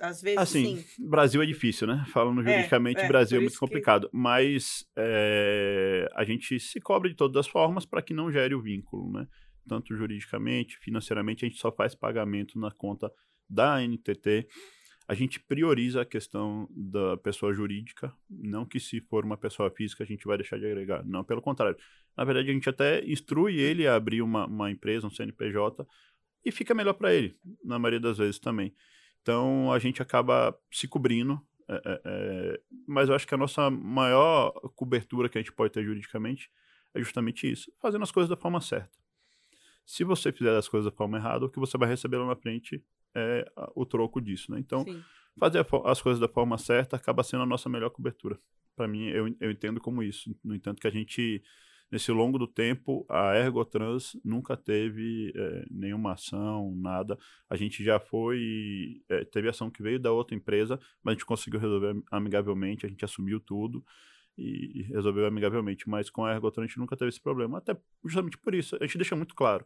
Às vezes, assim, sim. Brasil é difícil, né? Falando é, juridicamente, é, Brasil é muito complicado. Que... Mas é, a gente se cobra de todas as formas para que não gere o vínculo, né? Tanto juridicamente, financeiramente, a gente só faz pagamento na conta da NTT. A gente prioriza a questão da pessoa jurídica, não que se for uma pessoa física a gente vai deixar de agregar. Não, pelo contrário. Na verdade, a gente até instrui ele a abrir uma, uma empresa, um CNPJ, e fica melhor para ele, na maioria das vezes também. Então a gente acaba se cobrindo, é, é, é, mas eu acho que a nossa maior cobertura que a gente pode ter juridicamente é justamente isso, fazendo as coisas da forma certa. Se você fizer as coisas da forma errada, o que você vai receber lá na frente é o troco disso, né? Então, Sim. fazer as coisas da forma certa acaba sendo a nossa melhor cobertura. Para mim, eu, eu entendo como isso. No entanto, que a gente nesse longo do tempo, a Ergotrans nunca teve é, nenhuma ação, nada. A gente já foi, é, teve ação que veio da outra empresa, mas a gente conseguiu resolver amigavelmente, a gente assumiu tudo e resolveu amigavelmente. Mas com a Ergotrans a gente nunca teve esse problema, até justamente por isso. A gente deixa muito claro.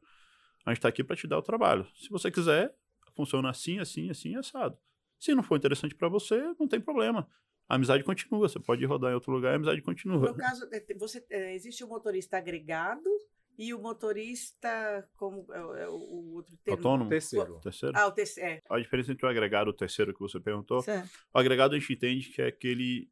A gente está aqui para te dar o trabalho. Se você quiser, funciona assim, assim, assim, assado. Se não for interessante para você, não tem problema a amizade continua. Você pode rodar em outro lugar e a amizade continua. No caso, é, você, é, existe o motorista agregado e o motorista, como é, é o outro termo? Autônomo? Terceiro. terceiro? Ah, o terceiro. É. A diferença entre o agregado e o terceiro que você perguntou. Certo. O agregado a gente entende que é aquele,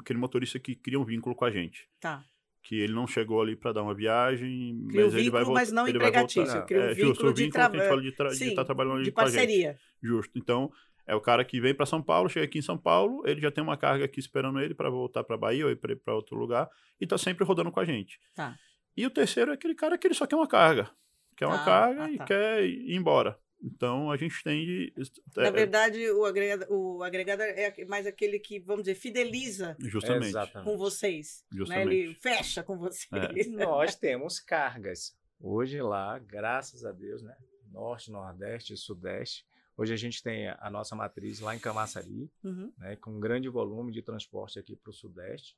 aquele motorista que cria um vínculo com a gente. Tá. que ele não chegou ali para dar uma viagem, Cria mas o ele vai vínculo, voltar. mas não ele vai empregatício. voltar. Cria o É, vínculo justo, o de vínculo que a gente tra- fala de, tra- de sim, estar trabalhando ali de com a gente. parceria. Justo. Então, é o cara que vem para São Paulo, chega aqui em São Paulo, ele já tem uma carga aqui esperando ele para voltar para Bahia ou para outro lugar e tá sempre rodando com a gente. Tá. E o terceiro é aquele cara que ele só quer uma carga. Quer uma Ah, carga ah, e tá. quer ir embora. Então, a gente tem de... Na é, verdade, o agregado, o agregado é mais aquele que, vamos dizer, fideliza justamente. Com vocês. Né? Justamente. Ele fecha com vocês. É. Nós temos cargas. Hoje lá, graças a Deus, né? Norte, Nordeste e Sudeste. Hoje a gente tem a nossa matriz lá em Camaçari, Uhum. né, com um grande volume de transporte aqui para o Sudeste.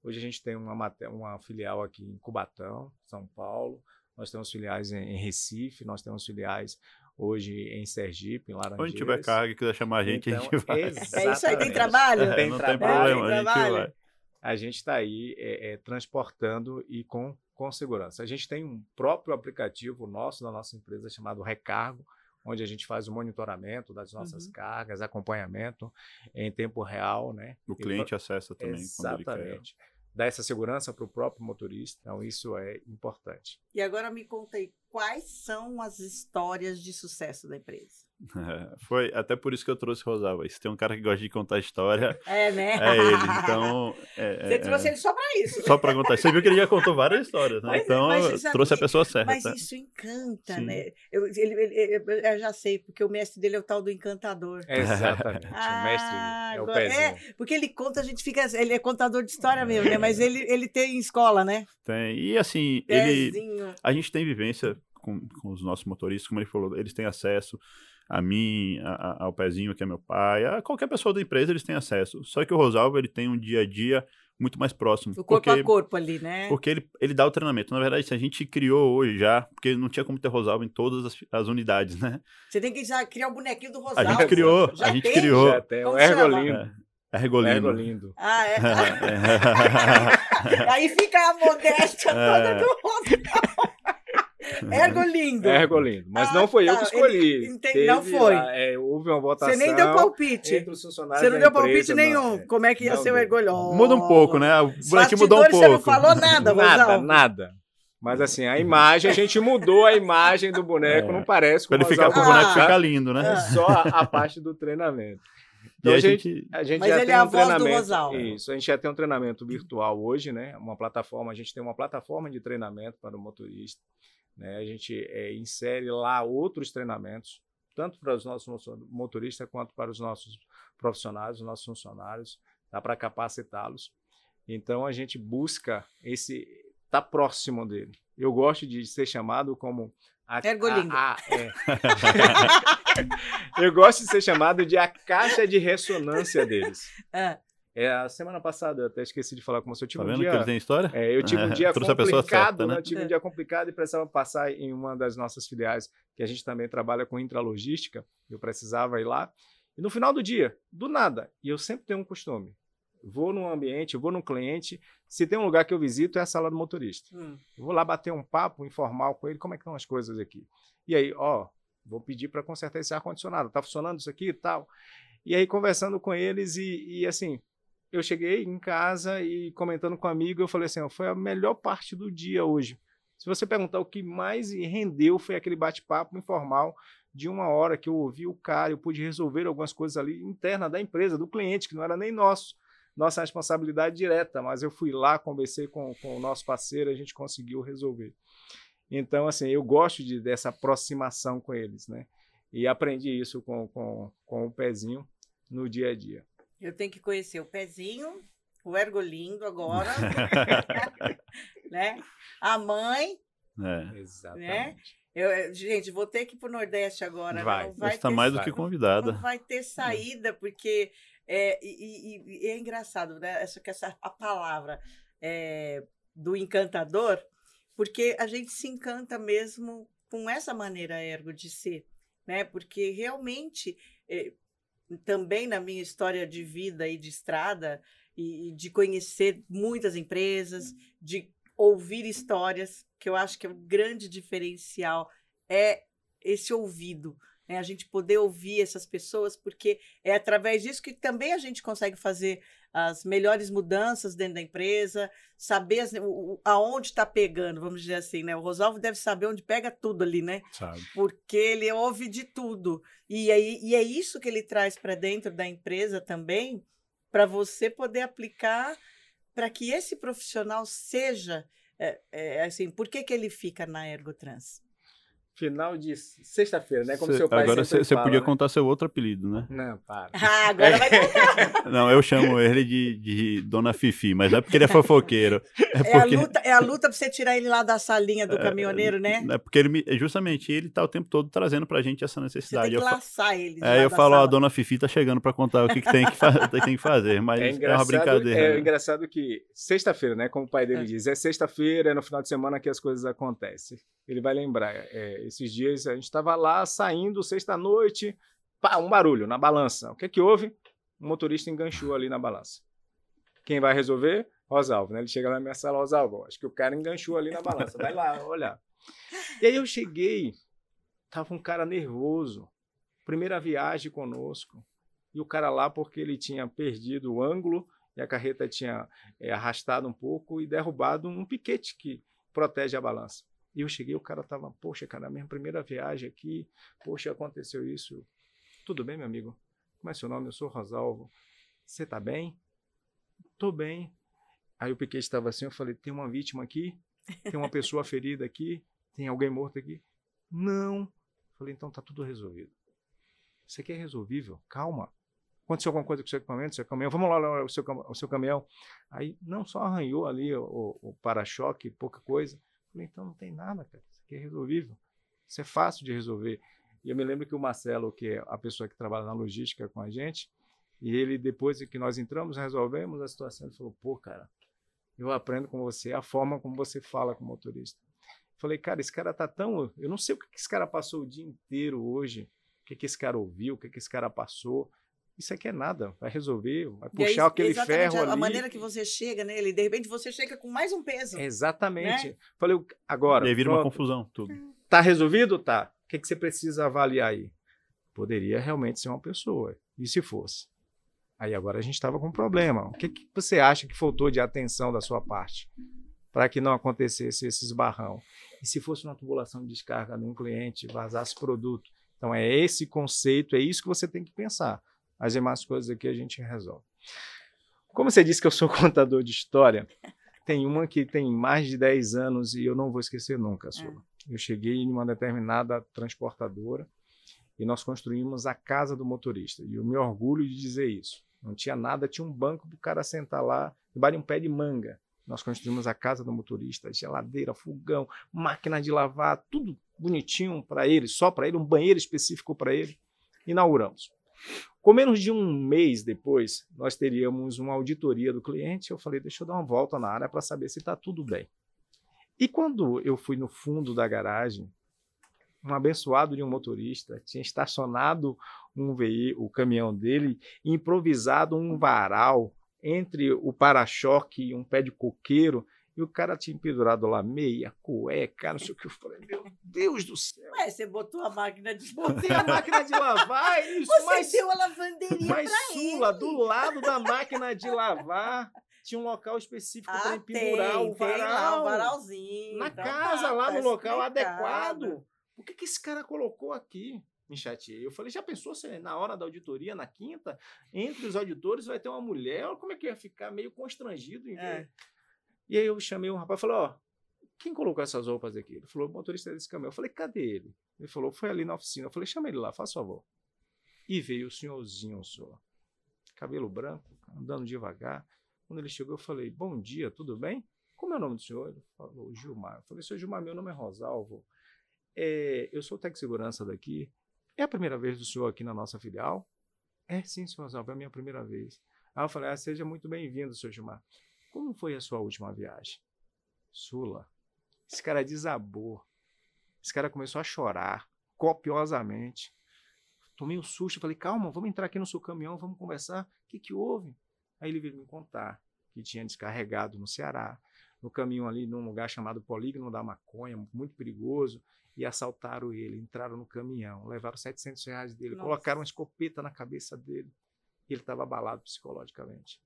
Hoje a gente tem uma, uma filial aqui em Cubatão, São Paulo. Nós temos filiais em, em Recife, nós temos filiais hoje em Sergipe, em Laranjeiras. Onde tiver carga e quiser chamar a gente, a Então, gente vai. É isso aí, tem exatamente. trabalho? É, Tem não trabalho, tem problema, tem a gente trabalho. vai. a gente está aí é, é, transportando e com, com segurança. A gente tem um próprio aplicativo nosso, da nossa empresa, chamado Recargo, onde a gente faz o monitoramento das nossas Uhum. cargas, acompanhamento em tempo real, né? O E cliente acessa também quando ele quer. Exatamente. Dá essa segurança para o próprio motorista, então isso é importante. E agora me conta aí, quais são as histórias de sucesso da empresa? É, Foi até por isso que eu trouxe Rosalva. Se tem um cara que gosta de contar história, É, né? é ele. Então, é, Você é- trouxe é. ele só pra isso. só para contar. Você viu que ele já contou várias histórias, né? Mas- então, mas eu trouxe a pessoa certa. Mas isso encanta, Sim. né? Eu, ele- ele- ele- eu já sei, porque o mestre dele é o tal do encantador. Exatamente. Ah, o mestre é o agora- pezinho. Porque ele conta, a gente fica. Ele é contador de história mesmo, né? Mas ele, ele tem escola, né? Tem. E assim, ele, Pezinho. a gente tem vivência com, com os nossos motoristas, como ele falou, eles têm acesso a mim, a- a- ao Pezinho, que é meu pai, a qualquer pessoa da empresa eles têm acesso. Só que o Rosalvo, ele tem um dia a dia muito mais próximo. O corpo porque, a corpo ali, né? Porque ele, ele dá o treinamento. Na verdade, se a gente criou hoje já, porque não tinha como ter Rosalvo em todas as, as unidades, né? Você tem que já criar o bonequinho do A Rosalvo. gente criou, Já a gente tem? criou. Já tem o Ergolindo. É, Regolindo. Ergolindo. Ah, é. É. Aí fica a modéstia toda É. do Rosalvo. Ergolindo. Ergolindo. Mas Ah, não foi eu tá. que escolhi. Ele- Teve não foi. lá, é, houve uma votação. Você nem deu palpite. entre os funcionários Você não deu palpite empresa, nenhum. não. Como é que ia Não ser o deu. ergolho? Muda um pouco, né? O bonequinho mudou um pouco. Você não falou nada, Nada, nada. Mas assim, a imagem, a gente mudou a imagem do boneco, É. não parece com Pra ele o ficar, pro Rosalvo. boneco Ah. ficar lindo, né? Ah. Só a, a parte do treinamento. E Então a a gente, gente. a gente Mas já ele tem é a um voz do treinamento. Rosalvo. Isso, a gente já tem um treinamento virtual hoje, né? Uma plataforma, a gente tem uma plataforma de treinamento para o motorista. Né? A gente é, insere lá outros treinamentos, tanto para os nossos motoristas quanto para os nossos profissionais, os nossos funcionários, dá para capacitá-los. Então a gente busca esse tá próximo dele. Eu gosto de ser chamado como a, Ergolindo. a- a- é. Eu gosto de ser chamado de a caixa de ressonância deles. Ah, É, a semana passada, eu até esqueci de falar com você, eu tive Tá um vendo dia... que ele tem história? É, eu tive um dia complicado, certa, né? né? Eu tive É. um dia complicado e precisava passar em uma das nossas filiais, que a gente também trabalha com intralogística. Eu precisava ir lá. E no final do dia, do nada, e eu sempre tenho um costume. Vou num ambiente, vou num cliente, se tem um lugar que eu visito é a sala do motorista. hum. Eu vou lá bater um papo informal com ele, como é que estão as coisas aqui. E aí, ó, vou pedir para consertar esse ar-condicionado, tá funcionando isso aqui e tal. E aí, conversando com eles, e, e, assim, eu cheguei em casa e comentando com um amigo, eu falei assim, foi a melhor parte do dia hoje. Se você perguntar o que mais rendeu foi aquele bate-papo informal de uma hora que eu ouvi o cara, eu pude resolver algumas coisas ali interna da empresa, do cliente, que não era nem nosso, nossa responsabilidade direta, mas eu fui lá, conversei com, com o nosso parceiro, a gente conseguiu resolver. Então, assim, eu gosto de, dessa aproximação com eles, né? E aprendi isso com, com, com o pezinho no dia a dia. Eu tenho que conhecer o pezinho, o ergolindo agora, né? A mãe. É. Exatamente. Eu, eu- gente, vou ter que ir pro Nordeste agora. né? Vai. Não Você vai está ter mais do que Não convidada. vai ter saída, porque é, e, e- e é engraçado, né? Essa, que essa a palavra é, do encantador, porque a gente se encanta mesmo com essa maneira ergo de ser, né? Porque realmente é, também na minha história de vida e de estrada e, e de conhecer muitas empresas, de ouvir histórias, que eu acho que é o grande diferencial é esse ouvido, né? A gente poder ouvir essas pessoas, porque é através disso que também a gente consegue fazer as melhores mudanças dentro da empresa, saber o, aonde está pegando, vamos dizer assim, né? O Rosalvo deve saber onde pega tudo ali, né? Sabe. Porque ele ouve de tudo. E, aí, e é isso que ele traz para dentro da empresa também, para você poder aplicar para que esse profissional seja. É, é, assim, por que, que ele fica na Ergotrans? Final de sexta-feira, né? Como cê, seu pai Agora você podia né? contar seu outro apelido, né? Não, para. Ah, agora vai contar. Não, eu chamo ele de, de Dona Fifi, mas não é porque ele é fofoqueiro. É, é porque... a, luta, é a luta pra você tirar ele lá da salinha do é, caminhoneiro, né? É porque ele me, justamente ele tá o tempo todo trazendo pra gente essa necessidade. Você tem que laçar ele. É, eu falo, a Dona Fifi tá chegando pra contar o que, que tem, que tem que fazer, mas é, é uma brincadeira. É né? engraçado que sexta-feira, né? Como o pai dele é. diz, é sexta-feira, é no final de semana que as coisas acontecem. Ele vai lembrar, é, esses dias a gente estava lá saindo sexta-noite, um barulho na balança. O que que houve? O motorista enganchou ali na balança. Quem vai resolver? Rosalvo, né? Ele chega lá na minha sala, Rosalvo, acho que o cara enganchou ali na balança. Vai lá, olhar. E aí eu cheguei, tava um cara nervoso. Primeira viagem conosco. E o cara lá, porque ele tinha perdido o ângulo e a carreta tinha é, arrastado um pouco e derrubado um piquete que protege a balança. E eu cheguei, o cara tava, poxa, cara, minha primeira viagem aqui, poxa, aconteceu isso. Tudo bem, meu amigo? Como é seu nome? Eu sou Rosalvo. Você tá bem? Tô bem. Aí o Piquete estava assim, eu falei, tem uma vítima aqui? Tem uma pessoa ferida aqui? Tem alguém morto aqui? Não. Eu falei, então tá tudo resolvido. Isso aqui é resolvível, calma. Aconteceu alguma coisa com o seu equipamento, seu caminhão? Vamos lá, o seu, o seu caminhão. Aí não só arranhou ali o, o para-choque, pouca coisa, Falei, então não tem nada, cara. Isso aqui é resolvível. Isso é fácil de resolver. E eu me lembro que o Marcelo, que é a pessoa que trabalha na logística com a gente, e ele, depois que nós entramos, resolvemos a situação, ele falou, pô, cara, eu aprendo com você a forma como você fala com o motorista. Falei, cara, esse cara tá tão. Eu não sei o que esse cara passou o dia inteiro hoje, o que, que esse cara ouviu, o que, que esse cara passou. Isso aqui é nada, vai resolver, vai puxar aí, aquele ferro a, ali. A maneira que você chega nele, de repente você chega com mais um peso. Exatamente. Né? Falei, agora. E aí vira pronto, uma confusão, tudo. Tá resolvido? Tá. O que, que você precisa avaliar aí? Poderia realmente ser uma pessoa. E se fosse? Aí agora a gente estava com um problema. O que, que você acha que faltou de atenção da sua parte para que não acontecesse esse esbarrão? E se fosse uma tubulação de descarga de um cliente, vazasse produto? Então é esse conceito, é isso que você tem que pensar. As demais coisas aqui a gente resolve. Como você disse que eu sou contador de história, tem uma que tem mais de 10 anos e eu não vou esquecer nunca, Sula. É. Eu cheguei em uma determinada transportadora e nós construímos a casa do motorista. E eu me orgulho de dizer isso. Não tinha nada, tinha um banco para o cara sentar lá, debaixo de um pé de manga. Nós construímos a casa do motorista, geladeira, fogão, máquina de lavar, tudo bonitinho para ele, só para ele, um banheiro específico para ele. Inauguramos. Com menos de um mês depois, nós teríamos uma auditoria do cliente. Eu falei, deixa eu dar uma volta na área para saber se está tudo bem. E quando eu fui no fundo da garagem, um abençoado de um motorista tinha estacionado um veículo, o caminhão dele, improvisado um varal entre o para-choque e um pé de coqueiro e o cara tinha pendurado lá meia, cueca, não sei o que. Eu falei, meu Deus do céu. Mas você botou a máquina de Botei a máquina de lavar, é isso. Você mas, deu a lavanderia mas Sula, ele. do lado da máquina de lavar, tinha um local específico ah, para pendurar o varal. Lá, o varalzinho. Na então, casa, tá, lá tá no local adequado. Por que, que esse cara colocou aqui? me chateei. Eu falei, já pensou se na hora da auditoria, na quinta, entre os auditores vai ter uma mulher? Como é que ia ficar meio constrangido em ver. É. E aí eu chamei um rapaz e falei, ó, quem colocou essas roupas aqui? Ele falou, o motorista desse caminhão. Eu falei, cadê ele? Ele falou, foi ali na oficina. Eu falei, chama ele lá, faz favor. E veio o senhorzinho só, cabelo branco, andando devagar. Quando ele chegou, eu falei, bom dia, tudo bem? Como é o nome do senhor? Ele falou, Gilmar. Eu falei, senhor Gilmar, meu nome é Rosalvo. É, eu sou técnico segurança daqui. É a primeira vez do senhor aqui na nossa filial? É, sim, senhor Rosalvo, é a minha primeira vez. Aí eu falei, ah, seja muito bem-vindo, senhor Gilmar. Como foi a sua última viagem? Sula. Esse cara desabou. Esse cara começou a chorar copiosamente. Tomei um susto, falei, calma, vamos entrar aqui no seu caminhão, vamos conversar. O que, que houve? Aí ele veio me contar que tinha descarregado no Ceará, no caminho ali, num lugar chamado Polígono da Maconha, muito perigoso, e assaltaram ele, entraram no caminhão, levaram 700 reais dele, Nossa. colocaram uma escopeta na cabeça dele, e ele estava abalado psicologicamente.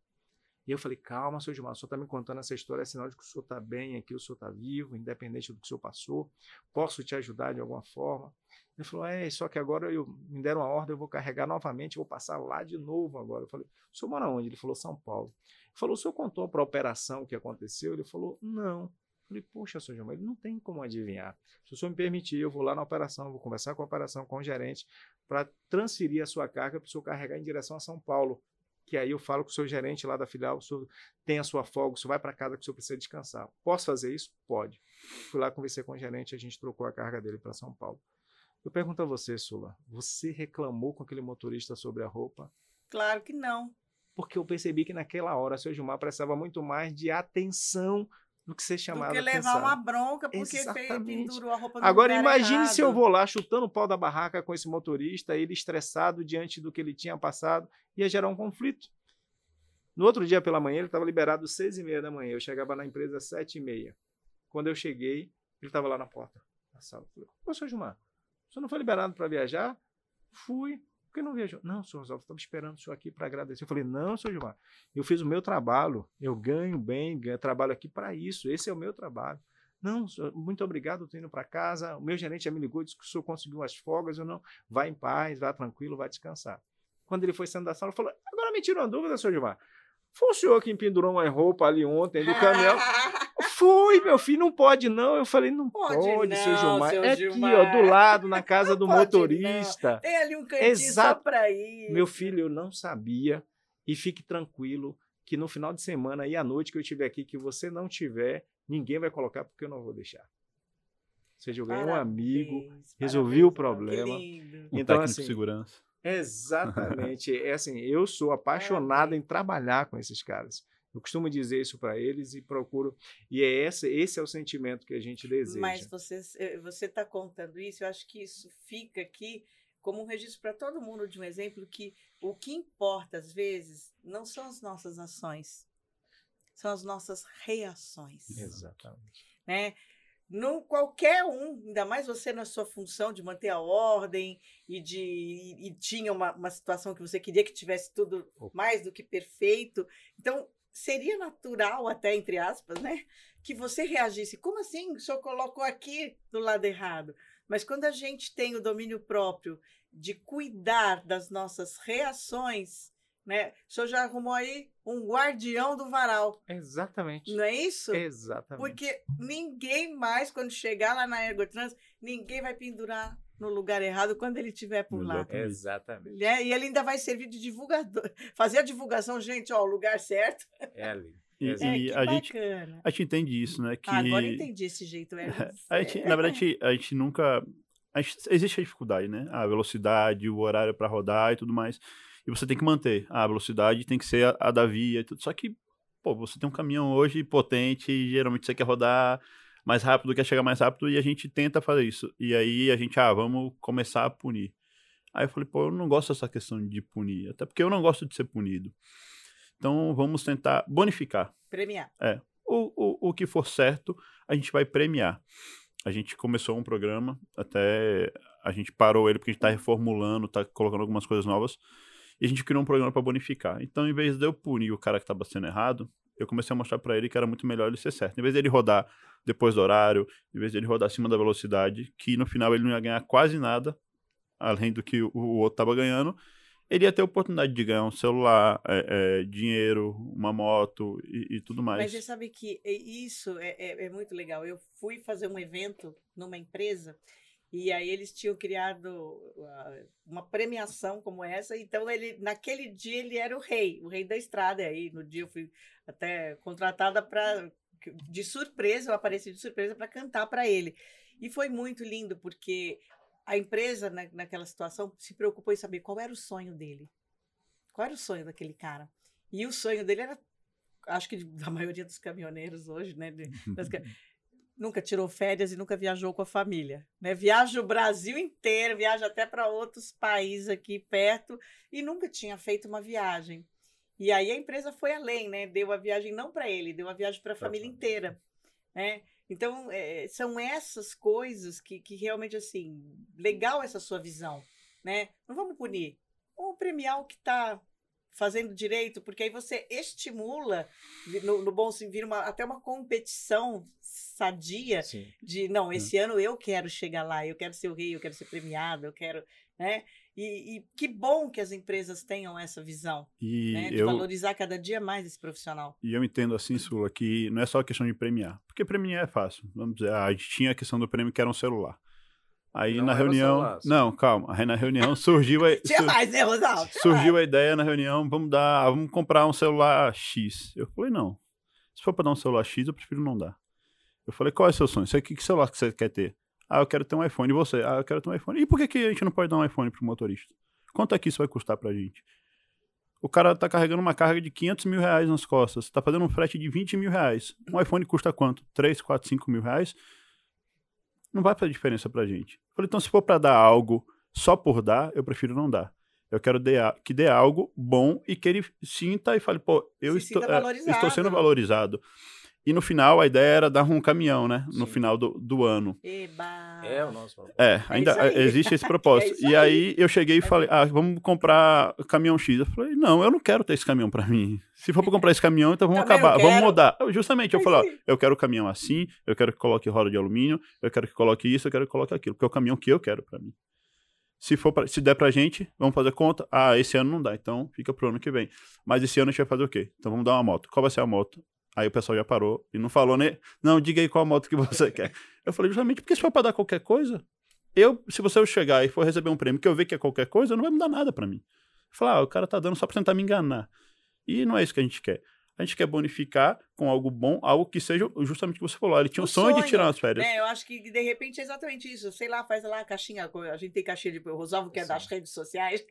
E eu falei, calma, seu Gilmar, o senhor está me contando essa história, é sinal de que o senhor está bem aqui, o senhor está vivo, independente do que o senhor passou, posso te ajudar de alguma forma? Ele falou, é, só que agora eu, me deram uma ordem, eu vou carregar novamente, vou passar lá de novo agora. Eu falei, o senhor mora onde? Ele falou, São Paulo. Ele falou, o senhor contou para a operação que aconteceu? Ele falou, não. Eu falei, poxa, senhor Gilmar, ele não tem como adivinhar. Se o senhor me permitir, eu vou lá na operação, vou conversar com a operação, com o gerente, para transferir a sua carga para o senhor carregar em direção a São Paulo. Que aí eu falo com o seu gerente lá da filial, o senhor tem a sua folga, o senhor vai para casa que o senhor precisa descansar. Posso fazer isso? Pode. Fui lá, conversei com o gerente, a gente trocou a carga dele para São Paulo. Eu pergunto a você, Sula, você reclamou com aquele motorista sobre a roupa? Claro que não. Porque eu percebi que naquela hora o seu Gilmar precisava muito mais de atenção do que ser chamado do que levar uma bronca porque Exatamente. pendurou a roupa no Agora imagine errado. se eu vou lá chutando o pau da barraca com esse motorista, ele estressado diante do que ele tinha passado, ia gerar um conflito. No outro dia pela manhã, ele estava liberado às seis e meia da manhã. Eu chegava na empresa às sete e meia. Quando eu cheguei, ele estava lá na porta da sala. Eu falei, ô, seu Gilmar, o senhor não foi liberado para viajar? Fui. Que não viajou? Não, senhor Rosalvo, estava esperando o senhor aqui para agradecer. Eu falei, não, senhor Gilmar, eu fiz o meu trabalho, eu ganho bem, ganho, trabalho aqui para isso, esse é o meu trabalho. Não, senhor, muito obrigado, estou indo para casa. O meu gerente já me ligou, disse que o senhor conseguiu as folgas. Eu não, vai em paz, vá tranquilo, vai descansar. Quando ele foi saindo da sala, falou: agora me tira uma dúvida, senhor Gilmar. Foi o senhor que pendurou uma roupa ali ontem do caminhão? Foi, meu filho, não pode não. Eu falei, não pode, pode não, seu Gilmar. Seu é Gilmar. aqui, ó, do lado, na casa do motorista. Não. Tem ali um cantinho Exato. só pra ir. Meu filho, eu não sabia. E fique tranquilo que no final de semana e à noite que eu estiver aqui, que você não tiver, ninguém vai colocar porque eu não vou deixar. Ou seja, eu ganhei um amigo, resolvi o problema. Então, um assim, de segurança. Exatamente. é assim, eu sou apaixonado em trabalhar com esses caras. Eu costumo dizer isso para eles e procuro. E é esse, esse é o sentimento que a gente deseja. Mas você eh, você está contando isso, eu acho que isso fica aqui como um registro para todo mundo de um exemplo que o que importa às vezes não são as nossas ações, são as nossas reações. Exatamente. Né? No, qualquer um, ainda mais você na sua função de manter a ordem e de e, e tinha uma, uma situação que você queria que tivesse tudo mais do que perfeito. Então, seria natural, até entre aspas, né? Que você reagisse. Como assim? O senhor colocou aqui do lado errado. Mas quando a gente tem o domínio próprio de cuidar das nossas reações, né? O senhor já arrumou aí um guardião do varal. Exatamente. Não é isso? Exatamente. Porque ninguém mais, quando chegar lá na Ergotrans, ninguém vai pendurar no lugar errado quando ele estiver por lá. Exatamente. É, e ele ainda vai servir de divulgador. Fazer a divulgação, gente, ó, o lugar certo. É ali. E, é, e a, gente, a gente entende isso, né? Que... Ah, agora entendi esse jeito. É, a gente, na verdade, a gente nunca. A gente, existe a dificuldade, né? A velocidade, o horário para rodar e tudo mais. E você tem que manter. A velocidade tem que ser a, a da via e tudo. Só que, pô, você tem um caminhão hoje potente, e geralmente você quer rodar mais rápido, quer chegar mais rápido, e a gente tenta fazer isso. E aí a gente, ah, vamos começar a punir. Aí eu falei, pô, eu não gosto dessa questão de punir, até porque eu não gosto de ser punido. Então vamos tentar bonificar. Premiar. É. O, o, o que for certo, a gente vai premiar. A gente começou um programa, até a gente parou ele porque a gente está reformulando, está colocando algumas coisas novas, e a gente criou um programa para bonificar. Então, em vez de eu punir o cara que estava sendo errado, eu comecei a mostrar para ele que era muito melhor ele ser certo. Em vez dele rodar depois do horário, em vez dele rodar acima da velocidade, que no final ele não ia ganhar quase nada, além do que o, o outro estava ganhando, ele ia ter a oportunidade de ganhar um celular, é, é, dinheiro, uma moto e, e, tudo mais. Mas você sabe que isso é, é, é muito legal. Eu fui fazer um evento numa empresa e aí eles tinham criado uma premiação como essa, então ele naquele dia ele era o rei, o rei da estrada. E aí no dia eu fui até contratada para de surpresa, eu apareci de surpresa para cantar para ele. E foi muito lindo porque a empresa na, naquela situação se preocupou em saber qual era o sonho dele. Qual era o sonho daquele cara? E o sonho dele era acho que da maioria dos caminhoneiros hoje, né, nunca tirou férias e nunca viajou com a família. Né? Viaja o Brasil inteiro, viaja até para outros países aqui perto e nunca tinha feito uma viagem. E aí a empresa foi além, né? Deu a viagem não para ele, deu a viagem para a família inteira. Né? Então, é, são essas coisas que, que realmente, assim, legal essa sua visão, né? Não vamos punir, vamos premiar o que está fazendo direito, porque aí você estimula, no, no bom sentido, uma, até uma competição sadia Sim. de não, esse ano eu quero chegar lá, eu quero ser o rei, eu quero ser premiado, eu quero, né? E, e que bom que as empresas tenham essa visão, E né? De eu, valorizar cada dia mais esse profissional. E eu entendo assim, Sula, que não é só questão de premiar. Porque premiar é fácil. Vamos dizer, a gente tinha a questão do prêmio que era um celular. Aí Não na reunião. Não, calma. Aí na reunião surgiu a, Tinha mais, né, surgiu a ideia na reunião, vamos dar, vamos comprar um celular X. Eu falei, não. Se for para dar um celular X, eu prefiro não dar. Eu falei, qual é o seu sonho? Você, que, que celular que você quer ter? Ah, eu quero ter um iPhone. E você? Ah, eu quero ter um iPhone. E por que, que a gente não pode dar um iPhone pro motorista? Quanto é que isso vai custar pra gente? O cara tá carregando uma carga de 500 mil reais nas costas. Tá fazendo um frete de 20 mil reais. Um iPhone custa quanto? 3, 4, 5 mil reais? Não vai fazer diferença pra gente. Eu falei, então se for pra dar algo só por dar, eu prefiro não dar. Eu quero que dê algo bom e que ele sinta e fale, pô, eu estou, é, estou sendo valorizado. E no final, a ideia era dar um caminhão, né? No Sim. final do, do ano. Eba. É o nosso valor. É, ainda aí. existe esse propósito. É e aí. aí eu cheguei e falei, ah, vamos comprar caminhão X. Eu falei, não, eu não quero ter esse caminhão pra mim. Se for pra comprar esse caminhão, então vamos Também acabar, vamos mudar. Justamente, eu É falei, ó, eu quero o caminhão assim, eu quero que coloque roda de alumínio, eu quero que coloque isso, eu quero que coloque aquilo, porque é o caminhão que eu quero pra mim. Se for pra, se der pra gente, vamos fazer conta. Ah, esse ano não dá, então fica pro ano que vem. Mas esse ano a gente vai fazer o quê? Então vamos dar uma moto. Qual vai ser a moto? Aí o pessoal já parou e não falou nem, não, diga aí qual moto que você quer. Eu falei, justamente porque se for pra dar qualquer coisa, eu, se você chegar e for receber um prêmio que eu ver que é qualquer coisa, não vai mudar nada pra mim. Falar, ah, o cara tá dando só pra tentar me enganar. E não é isso que a gente quer. A gente quer bonificar com algo bom, algo que seja justamente o que você falou. Ele tinha o, O sonho, de sonho, tirar umas férias. Né, eu acho que de repente é exatamente isso. Sei lá, faz lá a caixinha. A gente tem caixinha de. O Rosalvo, que é das redes sociais,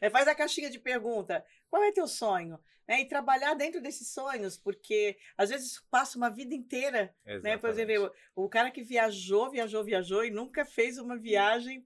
né, faz a caixinha de pergunta. Qual é teu sonho? Né, e trabalhar dentro desses sonhos, porque às vezes passa uma vida inteira. Né? Por exemplo, o cara que viajou, viajou, viajou e nunca fez uma viagem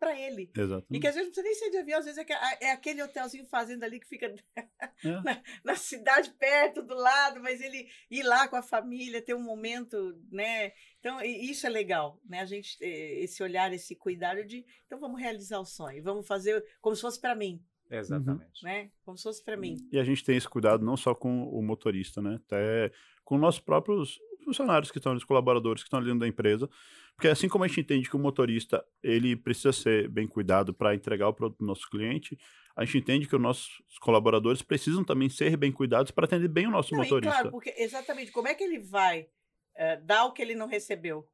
para ele. Exatamente. E que às vezes não precisa nem ser de avião, às vezes é, é aquele hotelzinho fazenda ali que fica É. na, na cidade perto, do lado, mas ele ir lá com a família, ter um momento, né? Então, isso é legal, né? A gente, eh, esse olhar, esse cuidado de, então vamos realizar o sonho, vamos fazer como se fosse para mim, Exatamente. né? Como se fosse para mim. E a gente tem esse cuidado não só com o motorista, né? Até com nossos próprios funcionários que estão ali, os colaboradores que estão ali dentro da empresa. Porque assim como a gente entende que o motorista ele precisa ser bem cuidado para entregar o produto do nosso cliente, a gente entende que os nossos colaboradores precisam também ser bem cuidados para atender bem o nosso Não, motorista. claro, porque exatamente, como é que ele vai eh, dar o que ele não recebeu?